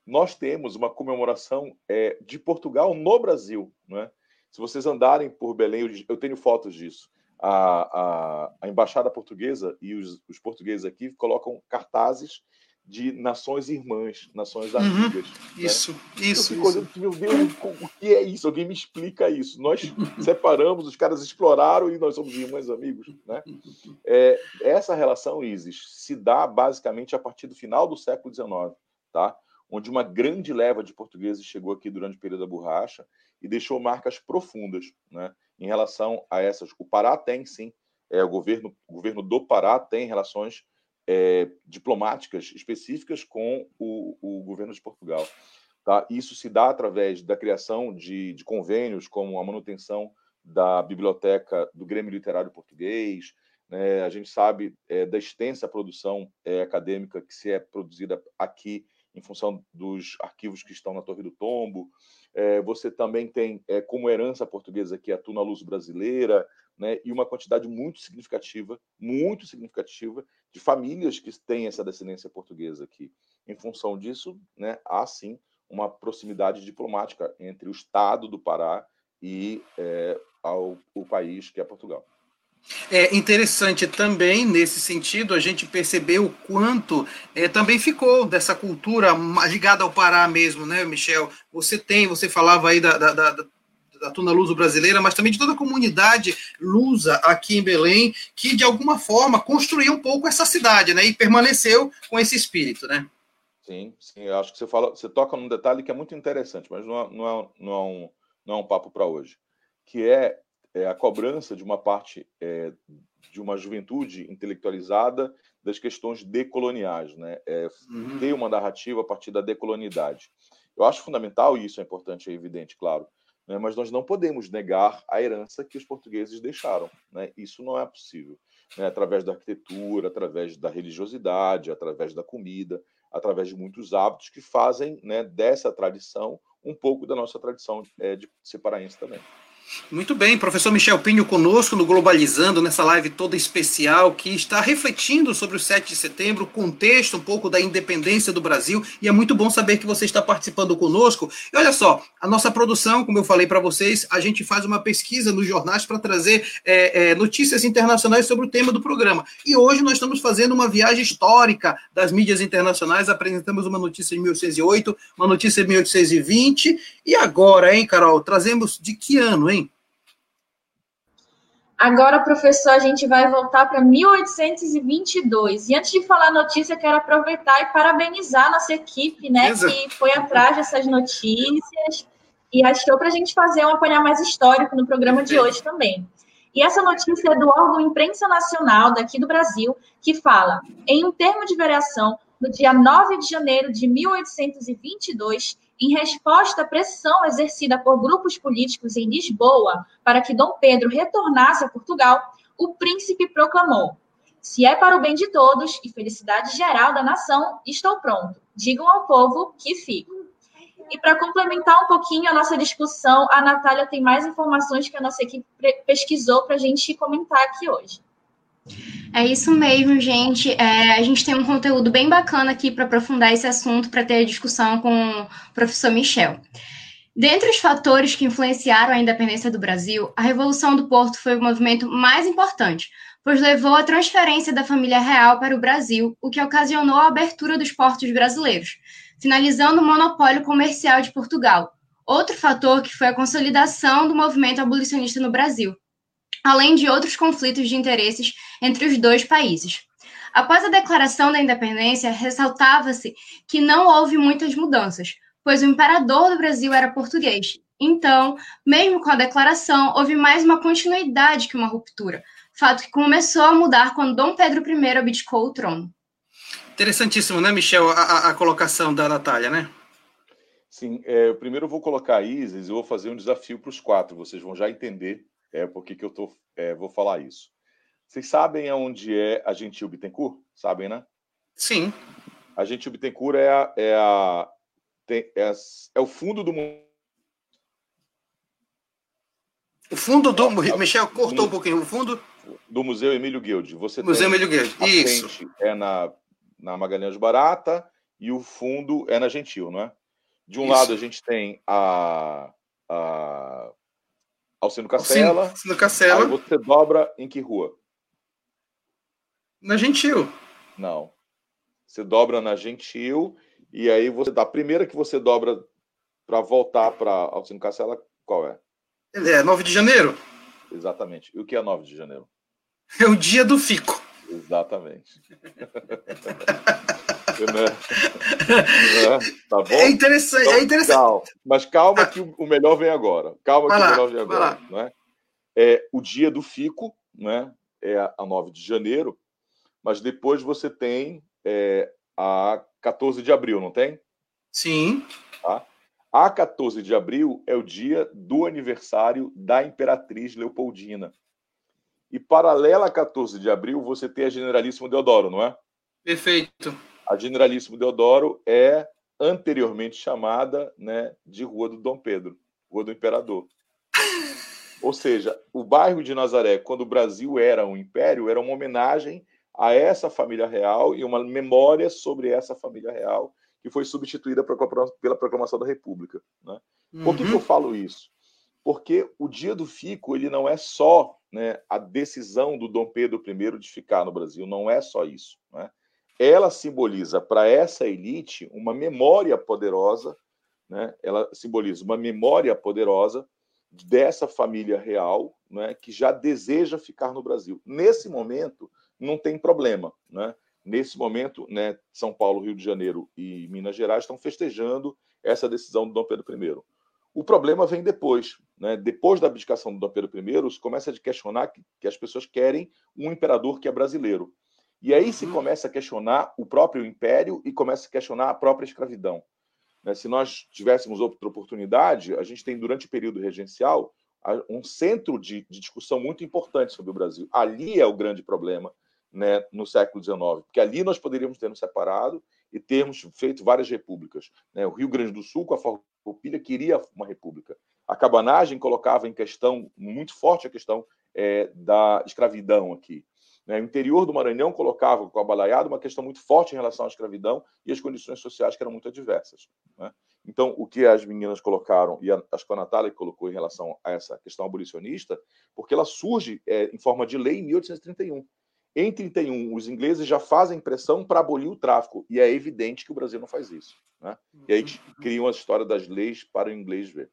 Speaker 5: nós temos uma comemoração é, de Portugal no Brasil. Né? Se vocês andarem por Belém, eu tenho fotos disso. A, a, a embaixada portuguesa e os, os portugueses aqui colocam cartazes de nações irmãs, nações uhum. amigas.
Speaker 1: Uhum. Isso, né? isso.
Speaker 5: Eu fico isso. meu Deus, o que é isso? Alguém me explica isso. Nós separamos, os caras exploraram e nós somos irmãos amigos. Né? É, essa relação, Isis, se dá basicamente a partir do final do século XIX, tá? onde uma grande leva de portugueses chegou aqui durante o período da borracha e deixou marcas profundas né, em relação a essas. O Pará tem, sim, é, o, governo, o governo do Pará tem relações é, diplomáticas específicas com o, o, governo de Portugal. Tá? Isso se dá através da criação de, de convênios, como a manutenção da biblioteca do Grêmio Literário Português. Né? A gente sabe é, da extensa produção é, acadêmica que se é produzida aqui em função dos arquivos que estão na Torre do Tombo. É, você também tem é, como herança portuguesa aqui a Tuna Luz Brasileira, né, e uma quantidade muito significativa, muito significativa, de famílias que têm essa descendência portuguesa aqui. Em função disso, né, há sim uma proximidade diplomática entre o Estado do Pará e é, ao, o país que é Portugal.
Speaker 1: É interessante também, nesse sentido, a gente perceber o quanto é, também ficou dessa cultura ligada ao Pará mesmo, né, Michel? Você tem, você falava aí da, da, da, da Tuna Luso brasileira, mas também de toda a comunidade lusa aqui em Belém, que de alguma forma construiu um pouco essa cidade, né? E permaneceu com esse espírito, né?
Speaker 5: Sim, sim, eu acho que você fala, você toca num detalhe que é muito interessante, mas não é, não é, não é, um, não é um papo para hoje, que é é, a cobrança de uma parte é, de uma juventude intelectualizada das questões decoloniais, né? É, uhum. ter uma narrativa a partir da decolonidade. Eu acho fundamental e isso é importante, é evidente, claro. Né? Mas nós não podemos negar a herança que os portugueses deixaram. Né? Isso não é possível. Né? Através da arquitetura, através da religiosidade, através da comida, através de muitos hábitos que fazem né, dessa tradição um pouco da nossa tradição é, de ser paraense também.
Speaker 1: Muito bem, professor Michel Pinho conosco no Globalizando, nessa live toda especial, que está refletindo sobre o 7 de setembro, o contexto um pouco da independência do Brasil, e é muito bom saber que você está participando conosco. E olha só, a nossa produção, como eu falei para vocês, a gente faz uma pesquisa nos jornais para trazer é, é, notícias internacionais sobre o tema do programa. E hoje nós estamos fazendo uma viagem histórica das mídias internacionais, apresentamos uma notícia de 1808, uma notícia de 1820, e agora, hein, Carol, trazemos de que ano, hein?
Speaker 4: Agora, professor, a gente vai voltar para 1822. E antes de falar a notícia, quero aproveitar e parabenizar a nossa equipe, né, Exato. que foi atrás dessas notícias e achou para a gente fazer um apanhar mais histórico no programa de hoje também. E essa notícia é do órgão Imprensa Nacional daqui do Brasil, que fala: em um termo de variação, no dia 9 de janeiro de 1822, em resposta à pressão exercida por grupos políticos em Lisboa para que Dom Pedro retornasse a Portugal, o príncipe proclamou: Se é para o bem de todos e felicidade geral da nação, estou pronto. Digam ao povo que fico. E para complementar um pouquinho a nossa discussão, a Natália tem mais informações que a nossa equipe pesquisou para a gente comentar aqui hoje.
Speaker 2: É isso mesmo, gente. É, a gente tem um conteúdo bem bacana aqui para aprofundar esse assunto, para ter discussão com o professor Michel. Dentre os fatores que influenciaram a independência do Brasil, a Revolução do Porto foi o movimento mais importante, pois levou à transferência da família real para o Brasil, o que ocasionou a abertura dos portos brasileiros, finalizando o monopólio comercial de Portugal. Outro fator que foi a consolidação do movimento abolicionista no Brasil, além de outros conflitos de interesses entre os dois países. Após a declaração da independência, ressaltava-se que não houve muitas mudanças, pois o imperador do Brasil era português. Então, mesmo com a declaração, houve mais uma continuidade que uma ruptura, fato que começou a mudar quando Dom Pedro I abdicou o trono.
Speaker 1: Interessantíssimo, né, Michel, a, a colocação da Natália, né?
Speaker 5: Sim, é, primeiro eu vou colocar a Isis e vou fazer um desafio para os quatro, vocês vão já entender é, por que, que eu tô, é, vou falar isso. Vocês sabem aonde é a Gentil Bittencourt? Sabem, né?
Speaker 1: Sim.
Speaker 5: A Gentil Bittencourt é, a, é, a, tem, é, a, é o fundo do
Speaker 1: o fundo do. Michel cortou um pouquinho. O fundo.
Speaker 5: Do Museu Emílio Guild. Você
Speaker 1: Museu Emílio Guild.
Speaker 5: Isso. é na, na Magalhães Barata e o fundo é na Gentil, não é? De um Isso. lado a gente tem a, a Alcino Cacela.
Speaker 1: Alcino Cacela.
Speaker 5: Aí você dobra em que rua?
Speaker 1: Na Gentil.
Speaker 5: Não. Você dobra na Gentil e aí você a primeira que você dobra para voltar para Alcino Cacela, qual é?
Speaker 1: É 9 de janeiro.
Speaker 5: Exatamente. E o que é 9 de janeiro?
Speaker 1: É o dia do fico.
Speaker 5: Exatamente. né? né? Tá bom?
Speaker 1: É interessante, então, é interessante.
Speaker 5: Calma. Mas calma que o melhor vem agora. Calma vai que lá, o melhor vem agora. Né? É o dia do fico, né? É a 9 de janeiro, mas depois você tem é, a 14 de abril, não tem?
Speaker 1: Sim.
Speaker 5: Tá? A 14 de abril é o dia do aniversário da Imperatriz Leopoldina. E paralela a 14 de abril, você tem a Generalíssimo Deodoro, não é?
Speaker 1: Perfeito.
Speaker 5: A Generalíssimo Deodoro é anteriormente chamada né, de Rua do Dom Pedro, Rua do Imperador. Ou seja, o bairro de Nazaré, quando o Brasil era um império, era uma homenagem a essa família real e uma memória sobre essa família real que foi substituída pela proclamação da República. Né? Por que, que, eu uhum. falo isso? Porque o dia do fico ele não é só né, a decisão do Dom Pedro I de ficar no Brasil, não é só isso. Né? Ela simboliza para essa elite uma memória poderosa, né? ela simboliza uma memória poderosa dessa família real né, que já deseja ficar no Brasil. Nesse momento, não tem problema. Né? Nesse momento, né, São Paulo, Rio de Janeiro e Minas Gerais estão festejando essa decisão do Dom Pedro I. O problema vem depois. Né? Depois da abdicação do Dom Pedro I, começa a questionar que, que as pessoas querem um imperador que é brasileiro. E aí se uhum. começa a questionar o próprio império e começa a questionar a própria escravidão. Né? Se nós tivéssemos outra oportunidade, a gente tem, durante o período regencial, um centro de, de discussão muito importante sobre o Brasil. Ali é o grande problema né, no século XIX, porque ali nós poderíamos ter nos separado e termos feito várias repúblicas. Né? O Rio Grande do Sul, com a Farroupilha, queria uma república. A cabanagem colocava em questão, muito forte a questão é, da escravidão aqui. Né? O interior do Maranhão colocava com a balaiada uma questão muito forte em relação à escravidão e as condições sociais que eram muito adversas. Né? Então, o que as meninas colocaram, e a, acho que a Natália colocou em relação a essa questão abolicionista, porque ela surge é, em forma de lei em 1831. Em 31, os ingleses já fazem pressão para abolir o tráfico, e é evidente que o Brasil não faz isso. Né? E aí uhum. criam a história das leis para o inglês ver.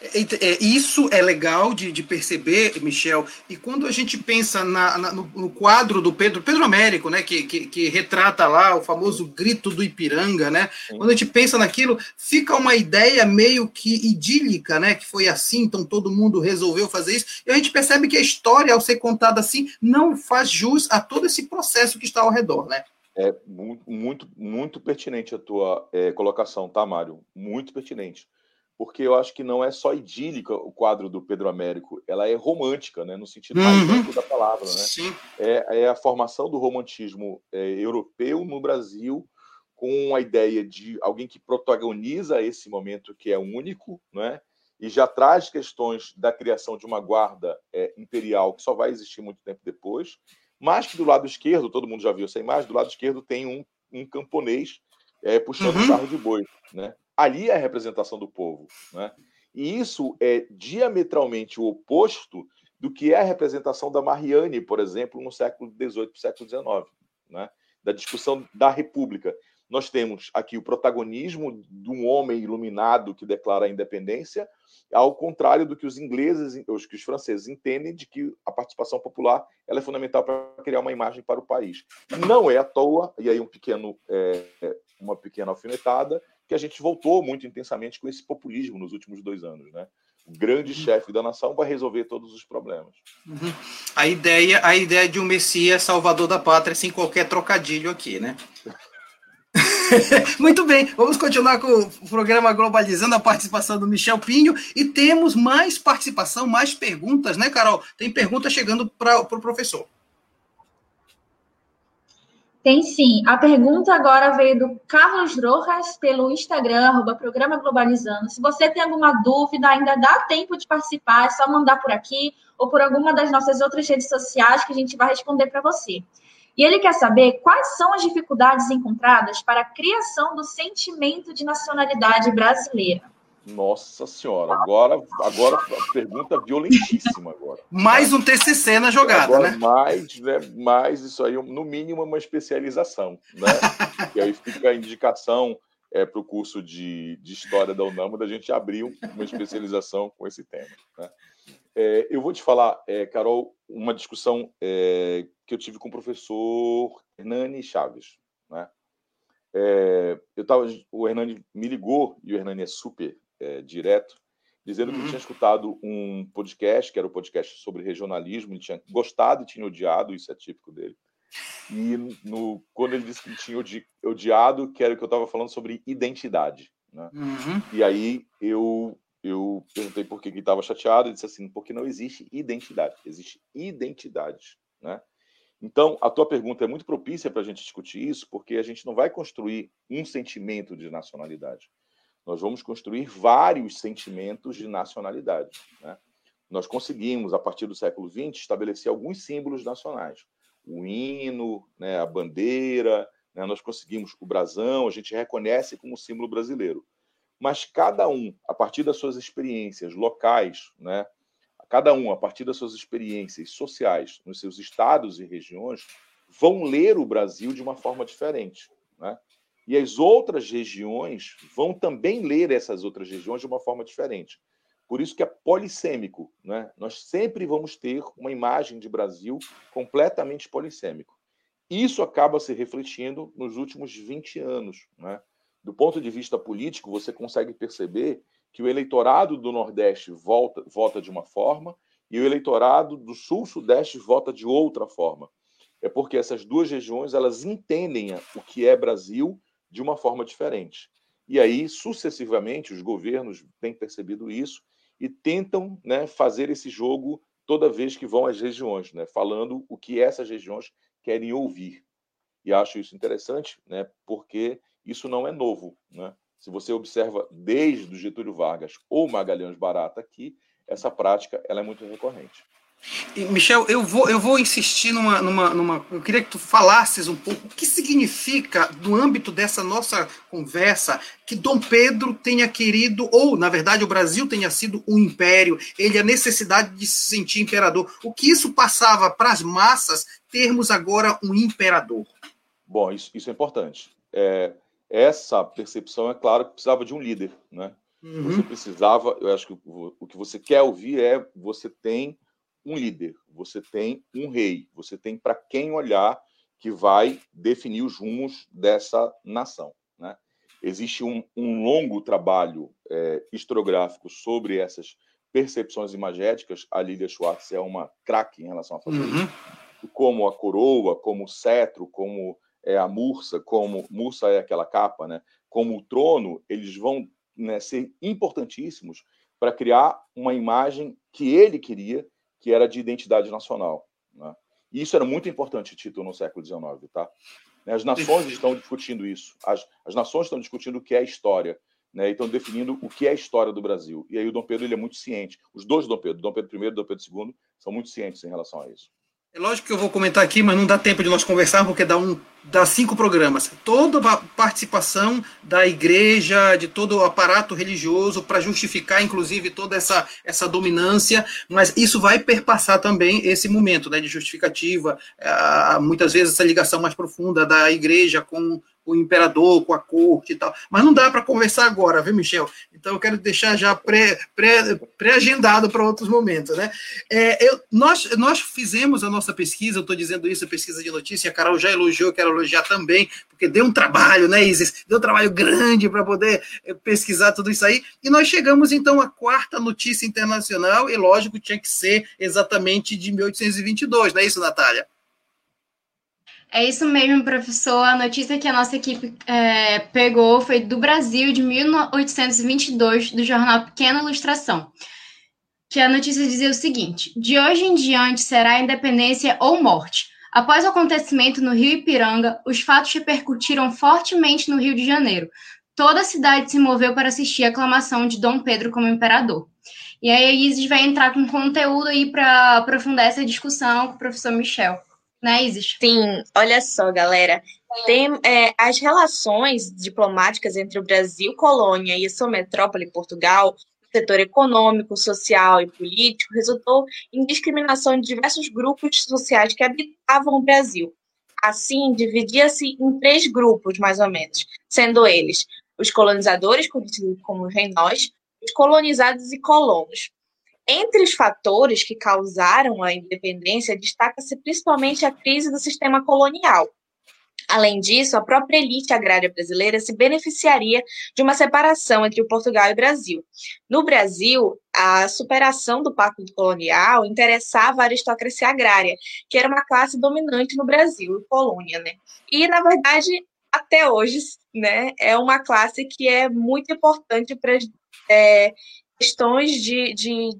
Speaker 1: É, isso é legal de, de, perceber, Michel, e quando a gente pensa na, na, no, no, quadro do Pedro, Pedro Américo, né, que, que, que, retrata lá o famoso grito do Ipiranga, né, Sim. quando a gente pensa naquilo, fica uma ideia meio que idílica, né, que foi assim, então todo mundo resolveu fazer isso, e a gente percebe que a história, ao ser contada assim, não faz jus a todo esse processo que está ao redor, né.
Speaker 5: É muito, muito, muito pertinente a tua é, colocação, tá, Mário? Muito pertinente porque eu acho que não é só idílica o quadro do Pedro Américo, ela é romântica, né, no sentido mais uhum. amplo da palavra. Né? Sim. É, é a formação do romantismo é, europeu no Brasil, com a ideia de alguém que protagoniza esse momento que é único, né? e já traz questões da criação de uma guarda é, imperial que só vai existir muito tempo depois, mas que do lado esquerdo, todo mundo já viu essa imagem, do lado esquerdo tem um, um camponês é, puxando uhum. carro de boi, né? Ali é a representação do povo. Né? E isso é diametralmente o oposto do que é a representação da Mariane, por exemplo, no século XVIII e século XIX, né? da discussão da República. Nós temos aqui o protagonismo de um homem iluminado que declara a independência, ao contrário do que os ingleses, os que os franceses entendem de que a participação popular ela é fundamental para criar uma imagem para o país. Não é à toa, e aí um pequeno, é, uma pequena alfinetada, que a gente voltou muito intensamente com esse populismo nos últimos dois anos, né? O grande uhum. chefe da nação vai resolver todos os problemas.
Speaker 1: Uhum. A ideia, a ideia de um Messias salvador da pátria sem qualquer trocadilho aqui, né? Muito bem, vamos continuar com o programa Globalizando a participação do Michel Pinho e temos mais participação, mais perguntas, né, Carol? Tem pergunta chegando para o pro professor.
Speaker 4: Tem sim. A pergunta agora veio do Carlos Rojas pelo Instagram, arroba Programa Globalizando. Se você tem alguma dúvida, ainda dá tempo de participar, é só mandar por aqui ou por alguma das nossas outras redes sociais que a gente vai responder para você. E ele quer saber quais são as dificuldades encontradas para a criação do sentimento de nacionalidade brasileira.
Speaker 5: Nossa senhora, agora, agora pergunta violentíssima agora.
Speaker 1: Mais um TCC na jogada, agora,
Speaker 5: né? Mais, né? Mais isso aí, no mínimo uma especialização, né? e aí fica a indicação é, para o curso de, de História da UNAMA da gente abrir uma especialização com esse tema. Né? É, eu vou te falar, é, Carol, uma discussão é, que eu tive com o professor Hernani Chaves, né? É, eu tava, o Hernani me ligou e o Hernani é super é, direto, dizendo que uhum. tinha escutado um podcast, que era o um podcast sobre regionalismo, ele tinha gostado e tinha odiado, isso é típico dele. E no, quando ele disse que tinha odi, odiado, que era o que eu estava falando sobre identidade. Né? Uhum. E aí eu eu perguntei por que estava chateado, e disse assim, porque não existe identidade, existe identidade, né? Então, a tua pergunta é muito propícia para a gente discutir isso, porque a gente não vai construir um sentimento de nacionalidade. Nós vamos construir vários sentimentos de nacionalidade. Né? Nós conseguimos, a partir do século XX, estabelecer alguns símbolos nacionais. O hino, né, a bandeira, né, nós conseguimos o brasão, a gente reconhece como símbolo brasileiro. Mas cada um, a partir das suas experiências locais, né, cada um, a partir das suas experiências sociais nos seus estados e regiões, vão ler o Brasil de uma forma diferente. E as outras regiões vão também ler essas outras regiões de uma forma diferente. Por isso que é polissêmico. Né? Nós sempre vamos ter uma imagem de Brasil completamente polissêmico. Isso acaba se refletindo nos últimos 20 anos. Né? Do ponto de vista político, você consegue perceber que o eleitorado do Nordeste volta, vota de uma forma e o eleitorado do Sul-Sudeste vota de outra forma. É porque essas duas regiões elas entendem o que é Brasil de uma forma diferente. E aí, sucessivamente, os governos têm percebido isso e tentam né, fazer esse jogo toda vez que vão às regiões, né, falando o que essas regiões querem ouvir. E acho isso interessante, né, porque isso não é novo. Né? Se você observa desde o Getúlio Vargas ou Magalhães Barata aqui, essa prática ela é muito recorrente.
Speaker 1: Michel, eu vou, eu vou insistir numa, numa, numa. Eu queria que tu falasses um pouco o que significa, no âmbito dessa nossa conversa, que Dom Pedro tenha querido, ou, na verdade, o Brasil tenha sido um império, ele a necessidade de se sentir imperador. O que isso passava para as massas termos agora um imperador?
Speaker 5: Bom, isso, isso é importante. É, essa percepção, é claro, que precisava de um líder, né? Uhum. Você precisava, eu acho que o que você quer ouvir é você tem um líder, você tem um rei, você tem para quem olhar que vai definir os rumos dessa nação, né? Existe um, um longo trabalho é, historiográfico sobre essas percepções imagéticas. A Lilia Schwartz é uma craque em relação a fazer uhum. isso. Como a coroa, como o cetro, como é a Mursa, como Mursa é aquela capa, né? Como o trono, eles vão né, ser importantíssimos para criar uma imagem que ele queria, que era de identidade nacional. Né? E isso era muito importante, Tito, no século XIX, tá? Né, as nações estão discutindo isso. As, as nações estão discutindo o que é história, né? E estão definindo o que é a história do Brasil. E aí o Dom Pedro ele é muito ciente. Os dois Dom Pedro, Dom Pedro I e Dom Pedro II, são muito cientes em relação a isso.
Speaker 1: É lógico que eu vou comentar aqui, mas não dá tempo de nós conversar, porque dá, um, dá cinco programas. Toda a participação da igreja, de todo o aparato religioso, para justificar, inclusive, toda essa, essa dominância, mas isso vai perpassar também esse momento né, de justificativa, é, muitas vezes essa ligação mais profunda da igreja com o imperador, com a corte e tal. Mas não dá para conversar agora, viu, Michel? Então eu quero deixar já pré-agendado pré, pré para outros momentos, né? É, eu, nós, nós fizemos a nossa pesquisa, eu estou dizendo isso, pesquisa de notícia, a Carol já elogiou, quero elogiar também, porque deu um trabalho, né, Isis? Deu um trabalho grande para poder é, pesquisar tudo isso aí. E nós chegamos, então, à quarta notícia internacional, e lógico, tinha que ser exatamente de 1822, não é isso, Natália?
Speaker 2: É isso mesmo, professor. A notícia que a nossa equipe é, pegou foi do Brasil, de 1822, do jornal Pequena Ilustração. Que a notícia dizia o seguinte: De hoje em diante será independência ou morte. Após o acontecimento no Rio Ipiranga, os fatos repercutiram fortemente no Rio de Janeiro. Toda a cidade se moveu para assistir a aclamação de Dom Pedro como imperador. E aí a Isis vai entrar com conteúdo aí para aprofundar essa discussão com o professor Michel né, Isis?
Speaker 3: Sim, olha só, galera. Tem, é, as relações diplomáticas entre o Brasil, colônia, e a sua metrópole, Portugal, setor econômico, social e político, resultou em discriminação de diversos grupos sociais que habitavam o Brasil. Assim, dividia-se em três grupos, mais ou menos, sendo eles os colonizadores, conhecidos como reinós, os colonizados e colonos. Entre os fatores que causaram a independência, destaca-se principalmente a crise do sistema colonial. Além disso, a própria elite agrária brasileira se beneficiaria de uma separação entre o Portugal e o Brasil. No Brasil, a superação do pacto colonial interessava a aristocracia agrária, que era uma classe dominante no Brasil, colônia, né? E, na verdade, até hoje, né, é uma classe que é muito importante para é, questões de, de,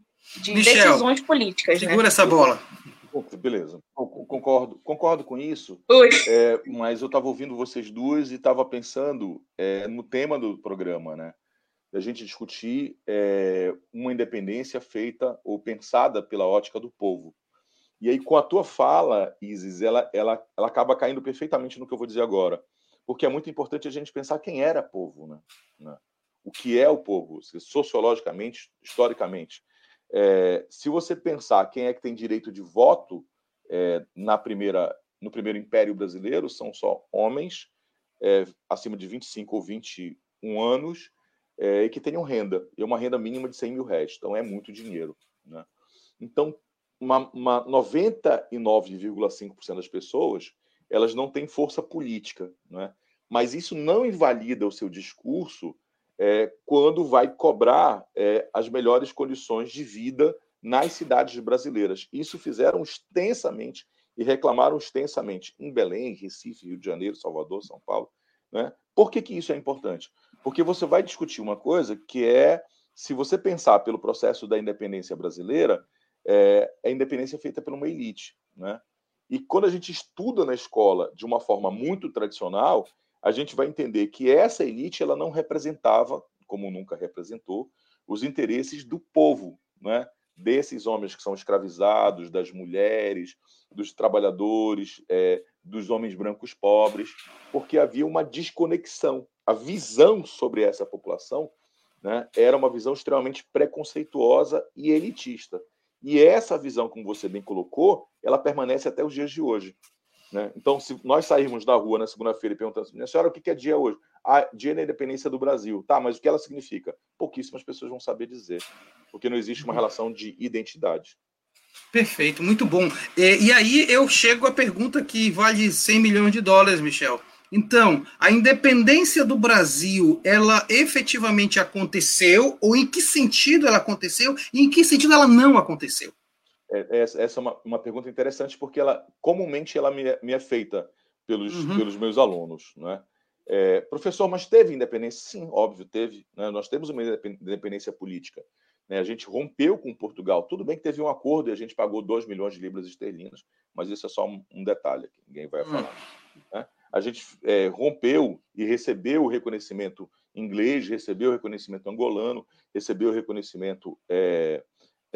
Speaker 3: de Michel, decisões políticas.
Speaker 1: Né? Segura né? essa bola.
Speaker 5: Beleza, concordo, concordo com isso, é, mas eu estava ouvindo vocês duas e estava pensando é, no tema do programa, né? Da gente discutir é, uma independência feita ou pensada pela ótica do povo. E aí, com a tua fala, Isis, ela, ela, ela acaba caindo perfeitamente no que eu vou dizer agora. Porque é muito importante a gente pensar quem era povo, né? né? O que é o povo, sociologicamente, historicamente. É, se você pensar quem é que tem direito de voto é, na primeira, no primeiro Império Brasileiro, são só homens é, acima de 25 ou 21 anos é, e que tenham renda, e uma renda mínima de 100 mil reais. Então, é muito dinheiro. Né? Então, uma, uma 99,5% das pessoas elas não têm força política, né? mas isso não invalida o seu discurso é, quando vai cobrar é, as melhores condições de vida nas cidades brasileiras. Isso fizeram extensamente e reclamaram extensamente em Belém, Recife, Rio de Janeiro, Salvador, São Paulo. Né? Por que, que isso é importante? Porque você vai discutir uma coisa que é, se você pensar pelo processo da independência brasileira, é, a independência é feita por uma elite. Né? E quando a gente estuda na escola de uma forma muito tradicional, a gente vai entender que essa elite ela não representava, como nunca representou, os interesses do povo, né? desses homens que são escravizados, das mulheres, dos trabalhadores, é, dos homens brancos pobres, porque havia uma desconexão. A visão sobre essa população né, era uma visão extremamente preconceituosa e elitista. E essa visão, como você bem colocou, ela permanece até os dias de hoje. Né? Então, se nós sairmos da rua na segunda-feira e perguntamos, minha senhora, o que é dia hoje? Ah, dia da independência do Brasil. Tá, mas o que ela significa? Pouquíssimas pessoas vão saber dizer, porque não existe uma uhum. relação de identidade.
Speaker 1: Perfeito, muito bom. E, e aí eu chego à pergunta que vale 100 milhões de dólares, Michel. Então, a independência do Brasil, ela efetivamente aconteceu, ou em que sentido ela aconteceu, e em que sentido ela não aconteceu?
Speaker 5: É, essa é uma, uma pergunta interessante, porque ela comumente ela me, é, me é feita pelos, uhum. pelos meus alunos. Né? É, professor, mas teve independência? Sim, óbvio, teve. Né? Nós temos uma independência política. Né? A gente rompeu com Portugal. Tudo bem que teve um acordo e a gente pagou 2 milhões de libras esterlinas, mas isso é só um, um detalhe que ninguém vai hum. falar. Uhum. Né? a gente é, rompeu e recebeu o reconhecimento inglês, recebeu o reconhecimento angolano, recebeu o reconhecimento é,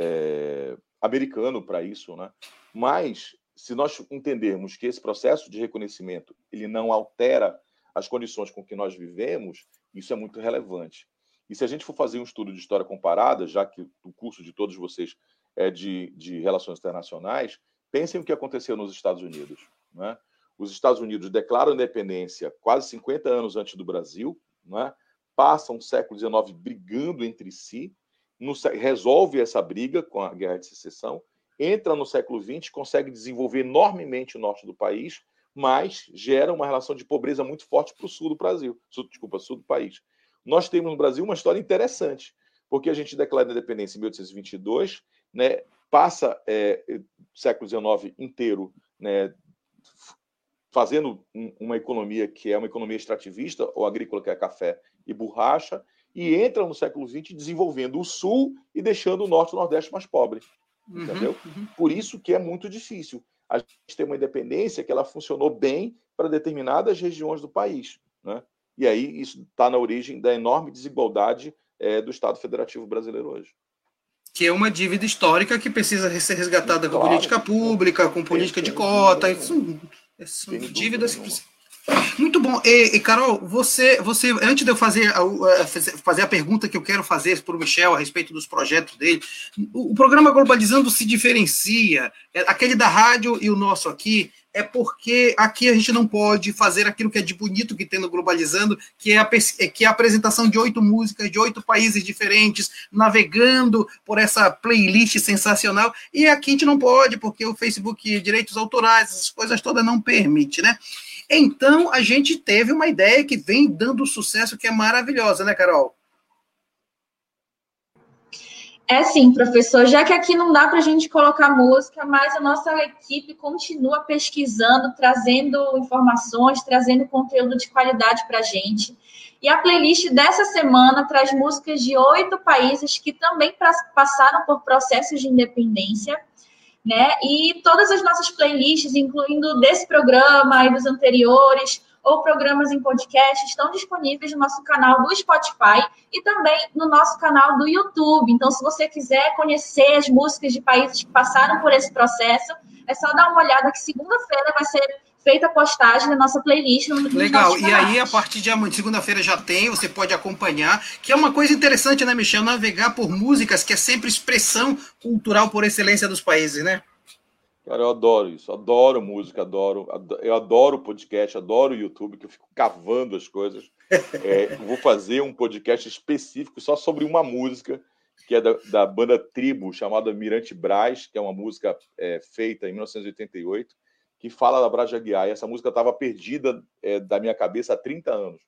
Speaker 5: é, americano para isso, né? Mas se nós entendermos que esse processo de reconhecimento ele não altera as condições com que nós vivemos, isso é muito relevante. E se a gente for fazer um estudo de história comparada, já que o curso de todos vocês é de, de relações internacionais, pensem o que aconteceu nos Estados Unidos, né? Os Estados Unidos declaram independência quase 50 anos antes do Brasil, né? passam o século XIX brigando entre si, no, resolve essa briga com a Guerra de Secessão, entra no século XX, consegue desenvolver enormemente o norte do país, mas gera uma relação de pobreza muito forte para o sul do Brasil, sul, desculpa, sul do país. Nós temos no Brasil uma história interessante, porque a gente declara a independência em 1822, né, passa é, século XIX inteiro né, fazendo uma economia que é uma economia extrativista ou agrícola, que é café e borracha, e entra no século XX desenvolvendo o Sul e deixando o Norte e o Nordeste mais pobre. Uhum, entendeu? Uhum. Por isso que é muito difícil. A gente tem uma independência que ela funcionou bem para determinadas regiões do país. Né? E aí isso está na origem da enorme desigualdade é, do Estado Federativo Brasileiro hoje.
Speaker 1: Que é uma dívida histórica que precisa ser resgatada claro, com política pública, com política de cota. Isso são dívidas muito bom. E, e, Carol, você, você, antes de eu fazer a, fazer a pergunta que eu quero fazer para o Michel a respeito dos projetos dele, o, o, programa Globalizando se diferencia, é, aquele da rádio e o nosso aqui, é porque aqui a gente não pode fazer aquilo que é de bonito que tem no Globalizando, que é a, é, que é a apresentação de oito músicas de oito países diferentes, navegando por essa playlist sensacional, e aqui a gente não pode, porque o Facebook, direitos autorais, essas coisas todas não permite, né? Então, a gente teve uma ideia que vem dando sucesso, que é maravilhosa, né, Carol?
Speaker 4: É sim, professor. Já que aqui não dá para a gente colocar música, mas a nossa equipe continua pesquisando, trazendo informações, trazendo conteúdo de qualidade para a gente. E a playlist dessa semana traz músicas de oito países que também passaram por processos de independência né? E todas as nossas playlists, incluindo desse programa e dos anteriores, ou programas em podcast, estão disponíveis no nosso canal do Spotify e também no nosso canal do YouTube. Então, se você quiser conhecer as músicas de países que passaram por esse processo, é só dar uma olhada que segunda-feira vai ser feita a postagem da nossa playlist. No,
Speaker 1: Legal, e aí a partir de segunda-feira já tem, você pode acompanhar, que é uma coisa interessante, né, Michel? Navegar por músicas, que é sempre expressão cultural por excelência dos países, né?
Speaker 5: Cara, eu adoro isso, adoro música, adoro, eu adoro podcast, adoro YouTube, que eu fico cavando as coisas. É, vou fazer um podcast específico só sobre uma música, que é da, da banda Tribo, chamada Mirante Brás, que é uma música é, feita em 1988 que fala da Braja Guiar. E essa música estava perdida é, da minha cabeça há 30 anos.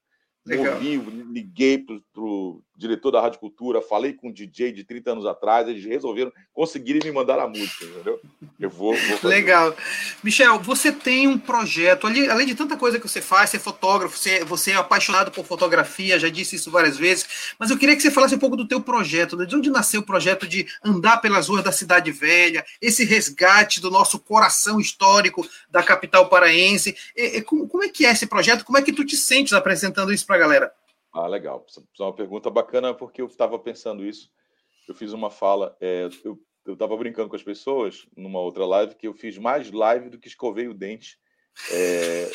Speaker 5: Legal. Ouvi, liguei para o diretor da Rádio Cultura, falei com um DJ de 30 anos atrás, eles resolveram, conseguirem me mandar a música, entendeu? Eu vou. vou
Speaker 1: Legal. Michel, você tem um projeto, além, além de tanta coisa que você faz, você é fotógrafo, você, você é apaixonado por fotografia, já disse isso várias vezes, mas eu queria que você falasse um pouco do teu projeto, de onde nasceu o projeto de andar pelas ruas da Cidade Velha, esse resgate do nosso coração histórico da capital paraense. E, e, como, como é que é esse projeto? Como é que tu te sentes apresentando isso para a galera?
Speaker 5: Ah, legal. Essa é uma pergunta bacana porque eu estava pensando isso. Eu fiz uma fala, é, eu estava brincando com as pessoas numa outra live que eu fiz mais live do que escovei o dente é,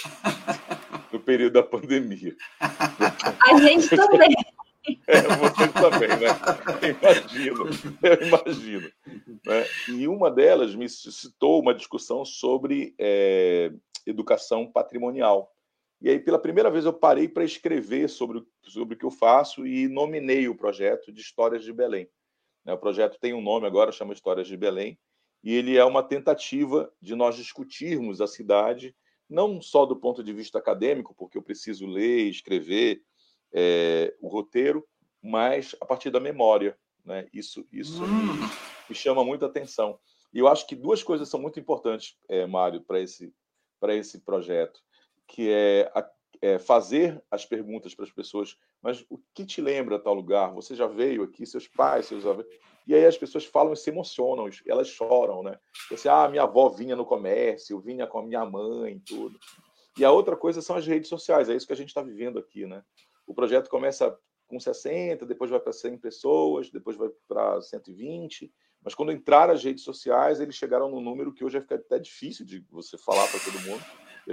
Speaker 5: no período da pandemia.
Speaker 4: A gente também.
Speaker 5: É, você também, né? Imagino, eu imagino. Né? E uma delas me citou uma discussão sobre é, educação patrimonial. E aí, pela primeira vez, eu parei para escrever sobre, sobre o que eu faço e nominei o projeto de Histórias de Belém. Né, o projeto tem um nome agora, chama Histórias de Belém, e ele é uma tentativa de nós discutirmos a cidade, não só do ponto de vista acadêmico, porque eu preciso ler, escrever é, o roteiro, mas a partir da memória. Né? Isso, isso me, hum. me chama muita atenção. E eu acho que duas coisas são muito importantes, é, Mário, para esse, esse projeto que é, é fazer as perguntas para as pessoas, mas o que te lembra tal lugar? Você já veio aqui, seus pais, seus avós. E aí as pessoas falam e se emocionam, elas choram, né? Você, ah, minha avó vinha no comércio, vinha com a minha mãe, tudo. E a outra coisa são as redes sociais, é isso que a gente está vivendo aqui, né? O projeto começa com 60, depois vai para 100 pessoas, depois vai para 120, mas quando entrar as redes sociais, eles chegaram no número que hoje fica até difícil de você falar para todo mundo,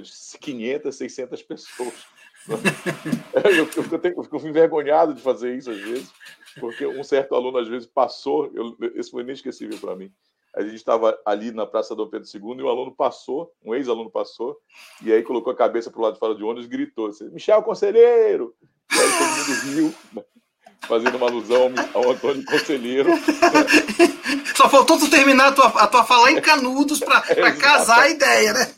Speaker 5: disse 500, 600 pessoas. eu, eu, eu, fico envergonhado de fazer isso às vezes, porque um certo aluno às vezes passou, eu, esse foi inesquecível para mim. A gente estava ali na Praça Dom Pedro II e um aluno passou, um ex-aluno passou, e aí colocou a cabeça para o lado de fora de ônibus e gritou: assim, Michel Conselheiro! E aí todo mundo riu, fazendo uma alusão ao Antônio Conselheiro.
Speaker 1: Só faltou tu terminar a tua, a tua fala em canudos para casar a ideia, né?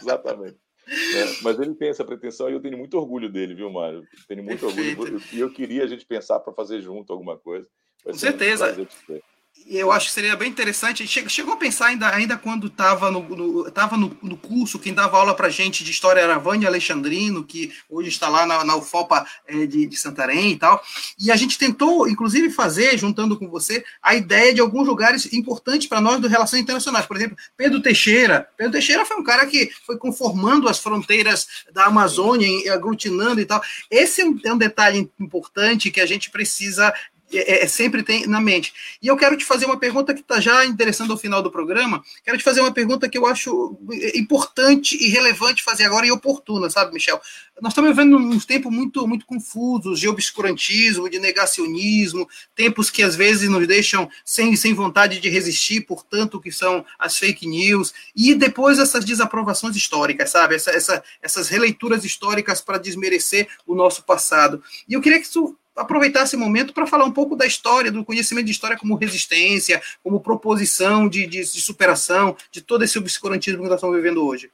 Speaker 5: Exatamente. É, mas ele tem essa pretensão e eu tenho muito orgulho dele, viu, Mário? Tenho muito Perfeito. orgulho. E eu queria a gente pensar para fazer junto alguma coisa.
Speaker 1: Com certeza. Um eu acho que seria bem interessante. Chegou a pensar ainda, ainda quando estava no, no, tava no, no, curso, quem dava aula para gente de história era Vânia Alexandrino, que hoje está lá na, na UFOPA é, de, de, Santarém e tal. E a gente tentou, inclusive, fazer, juntando com você, a ideia de alguns lugares importantes para nós do Relações Internacionais. Por exemplo, Pedro Teixeira. Pedro Teixeira foi um cara que foi conformando as fronteiras da Amazônia, aglutinando e tal. Esse é um, é um detalhe importante que a gente precisa é, é, sempre tem na mente. E eu quero te fazer uma pergunta que está já interessando ao final do programa. Quero te fazer uma pergunta que eu acho importante e relevante fazer agora e oportuna, sabe, Michel? Nós estamos vivendo uns tempos muito, muito confusos de obscurantismo, de negacionismo, tempos que às vezes nos deixam sem, sem vontade de resistir, portanto, que são as fake news, e depois essas desaprovações históricas, sabe? Essa, essa, essas releituras históricas para desmerecer o nosso passado. E eu queria que tu aproveitar esse momento para falar um pouco da história, do conhecimento de história como resistência, como proposição de, de, de superação, de todo esse obscurantismo que nós estamos vivendo hoje.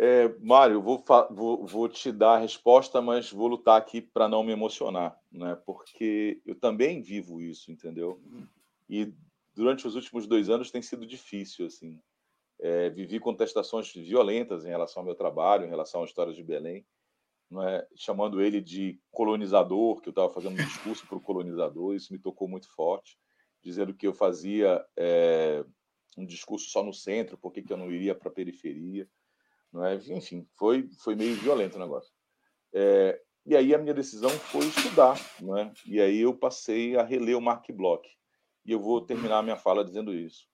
Speaker 5: É, Mário, vou, vou, vou, te dar a resposta, mas vou lutar aqui para não me emocionar, né? porque eu também vivo isso, entendeu? E durante os últimos dois anos tem sido difícil, assim. É, vivi contestações violentas em relação ao meu trabalho, em relação às histórias de Belém, é? chamando ele de colonizador, que eu estava fazendo um discurso para o colonizador, isso me tocou muito forte, dizendo que eu fazia é, um discurso só no centro, por que eu não iria para a periferia. Não é? Enfim, foi, foi meio violento o negócio. É, e aí a minha decisão foi estudar, não é? E aí eu passei a reler o Mark Bloch. E eu vou terminar a minha fala dizendo isso.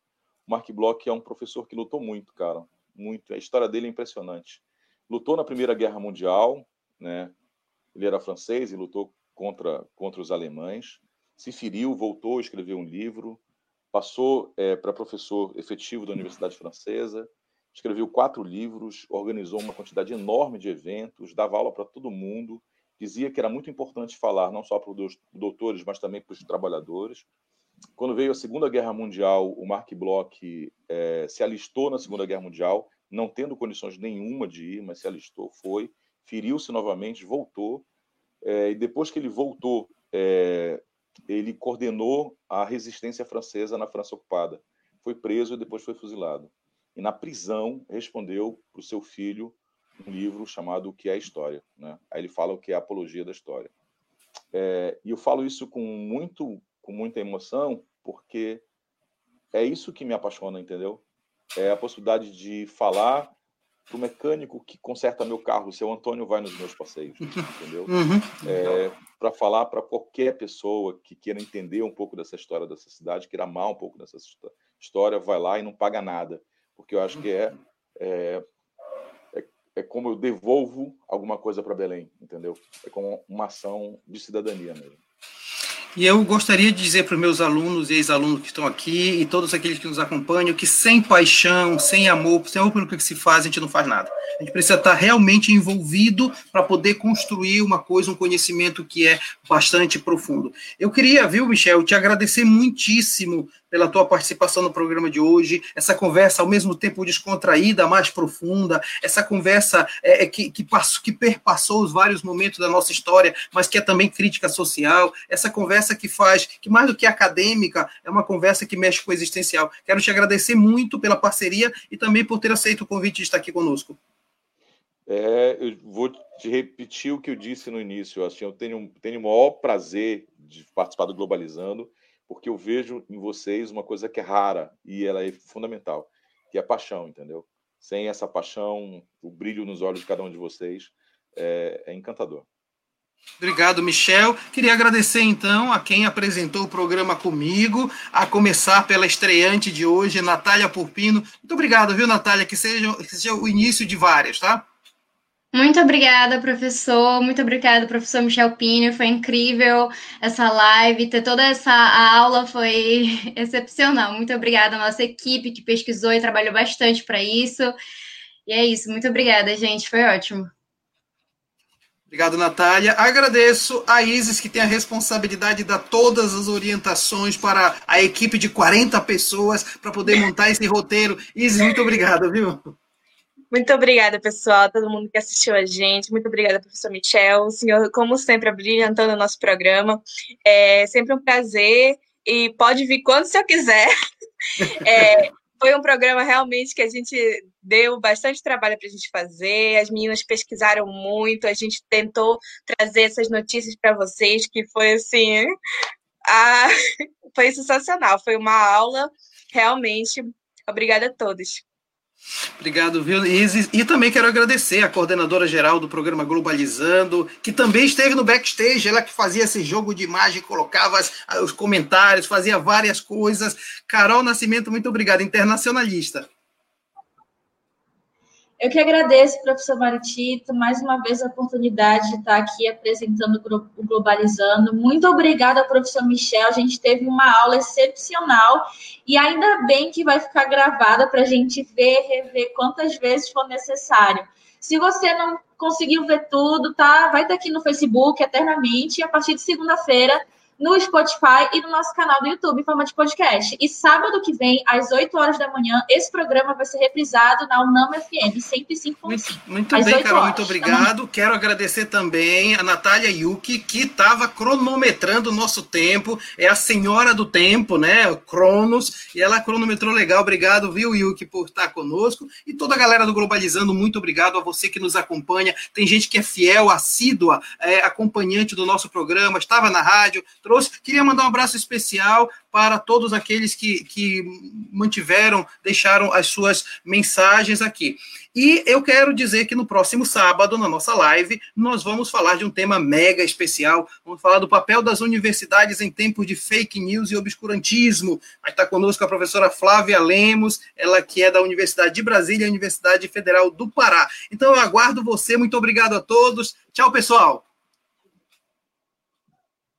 Speaker 5: O Mark Bloch é um professor que lutou muito, cara, muito. A história dele é impressionante. Lutou na Primeira Guerra Mundial, né? Ele era francês e lutou contra contra os alemães. Se feriu, voltou, escreveu um livro, passou é, para professor efetivo da Universidade Francesa escreveu quatro livros, organizou uma quantidade enorme de eventos, dava aula para todo mundo, dizia que era muito importante falar não só para os doutores, mas também para os trabalhadores. Quando veio a Segunda Guerra Mundial, o Mark Bloch é, se alistou na Segunda Guerra Mundial, não tendo condições nenhuma de ir, mas se alistou, foi, feriu-se novamente, voltou, é, e depois que ele voltou, é, ele coordenou a resistência francesa na França ocupada. Foi preso e depois foi fuzilado e na prisão respondeu para o seu filho um livro chamado O que é a História. Né? Aí ele fala o que é a apologia da história. É, e eu falo isso com muito, com muita emoção, porque é isso que me apaixona, entendeu? É a possibilidade de falar para o mecânico que conserta meu carro, o seu Antônio vai nos meus passeios, entendeu? Uhum. É, para falar para qualquer pessoa que queira entender um pouco dessa história dessa cidade, queira amar um pouco dessa história, vai lá e não paga nada porque eu acho que é, é, é, é como eu devolvo alguma coisa para Belém, entendeu? É como uma ação de cidadania mesmo.
Speaker 1: E eu gostaria de dizer para os meus alunos e ex-alunos que estão aqui e todos aqueles que nos acompanham que sem paixão, sem amor, sem amor pelo que se faz, a gente não faz nada. A gente precisa estar realmente envolvido para poder construir uma coisa, um conhecimento que é bastante profundo. Eu queria, viu, Michel, te agradecer muitíssimo pela tua participação no programa de hoje, essa conversa ao mesmo tempo descontraída, mais profunda, essa conversa é, é, que, que, passou, que perpassou os vários momentos da nossa história, mas que é também crítica social, essa conversa que faz, que mais do que acadêmica, é uma conversa que mexe com o existencial. Quero te agradecer muito pela parceria e também por ter aceito o convite de estar aqui conosco.
Speaker 5: É, eu vou te repetir o que eu disse no início. Assim, eu tenho, tenho o maior prazer de participar do Globalizando porque eu vejo em vocês uma coisa que é rara e ela é fundamental, que é a paixão, entendeu? Sem essa paixão, o brilho nos olhos de cada um de vocês é, é encantador.
Speaker 1: Obrigado, Michel. Queria agradecer então a quem apresentou o programa comigo, a começar pela estreante de hoje, Natália Purpino. Muito obrigado, viu, Natália? Que seja, que seja o início de várias, tá?
Speaker 2: Muito obrigada, professor. Muito obrigada, professor Michel Pinho. Foi incrível essa live. Ter toda essa aula foi excepcional. Muito obrigada à nossa equipe que pesquisou e trabalhou bastante para isso. E é isso. Muito obrigada, gente. Foi ótimo.
Speaker 1: Obrigado, Natália. Agradeço a Isis, que tem a responsabilidade de dar todas as orientações para a equipe de 40 pessoas para poder montar esse roteiro. Isis, muito obrigado, viu?
Speaker 3: Muito obrigada, pessoal, todo mundo que assistiu a gente. Muito obrigada, professor Michel. O senhor, como sempre, brilhantando o nosso programa. É sempre um prazer e pode vir quando o senhor quiser. É, foi um programa realmente que a gente deu bastante trabalho para a gente fazer. As meninas pesquisaram muito, a gente tentou trazer essas notícias para vocês, que foi assim. A... Foi sensacional. Foi uma aula realmente. Obrigada a todos.
Speaker 1: Obrigado, viu, Isis? E também quero agradecer a coordenadora geral do programa Globalizando, que também esteve no backstage, ela que fazia esse jogo de imagem, colocava os comentários, fazia várias coisas. Carol Nascimento, muito obrigado, internacionalista.
Speaker 4: Eu que agradeço, professor Maritito, mais uma vez a oportunidade de estar aqui apresentando o Globalizando. Muito obrigada professor Michel, a gente teve uma aula excepcional e ainda bem que vai ficar gravada para a gente ver, rever quantas vezes for necessário. Se você não conseguiu ver tudo, tá? Vai estar aqui no Facebook eternamente e a partir de segunda-feira no Spotify e no nosso canal do YouTube em forma de podcast. E sábado que vem, às 8 horas da manhã, esse programa vai ser reprisado na Unama FM 105.5.
Speaker 1: Muito, muito bem, Carol, muito obrigado. Quero agradecer também a Natália Yuki, que estava cronometrando o nosso tempo. É a senhora do tempo, né? O Cronos. E ela cronometrou legal. Obrigado, viu, Yuki, por estar conosco. E toda a galera do Globalizando, muito obrigado a você que nos acompanha. Tem gente que é fiel, assídua, é, acompanhante do nosso programa, estava na rádio, trouxe. Queria mandar um abraço especial para todos aqueles que, que mantiveram, deixaram as suas mensagens aqui. E eu quero dizer que no próximo sábado, na nossa live, nós vamos falar de um tema mega especial. Vamos falar do papel das universidades em tempos de fake news e obscurantismo. Vai estar conosco a professora Flávia Lemos, ela que é da Universidade de Brasília e Universidade Federal do Pará. Então eu aguardo você. Muito obrigado a todos. Tchau, pessoal.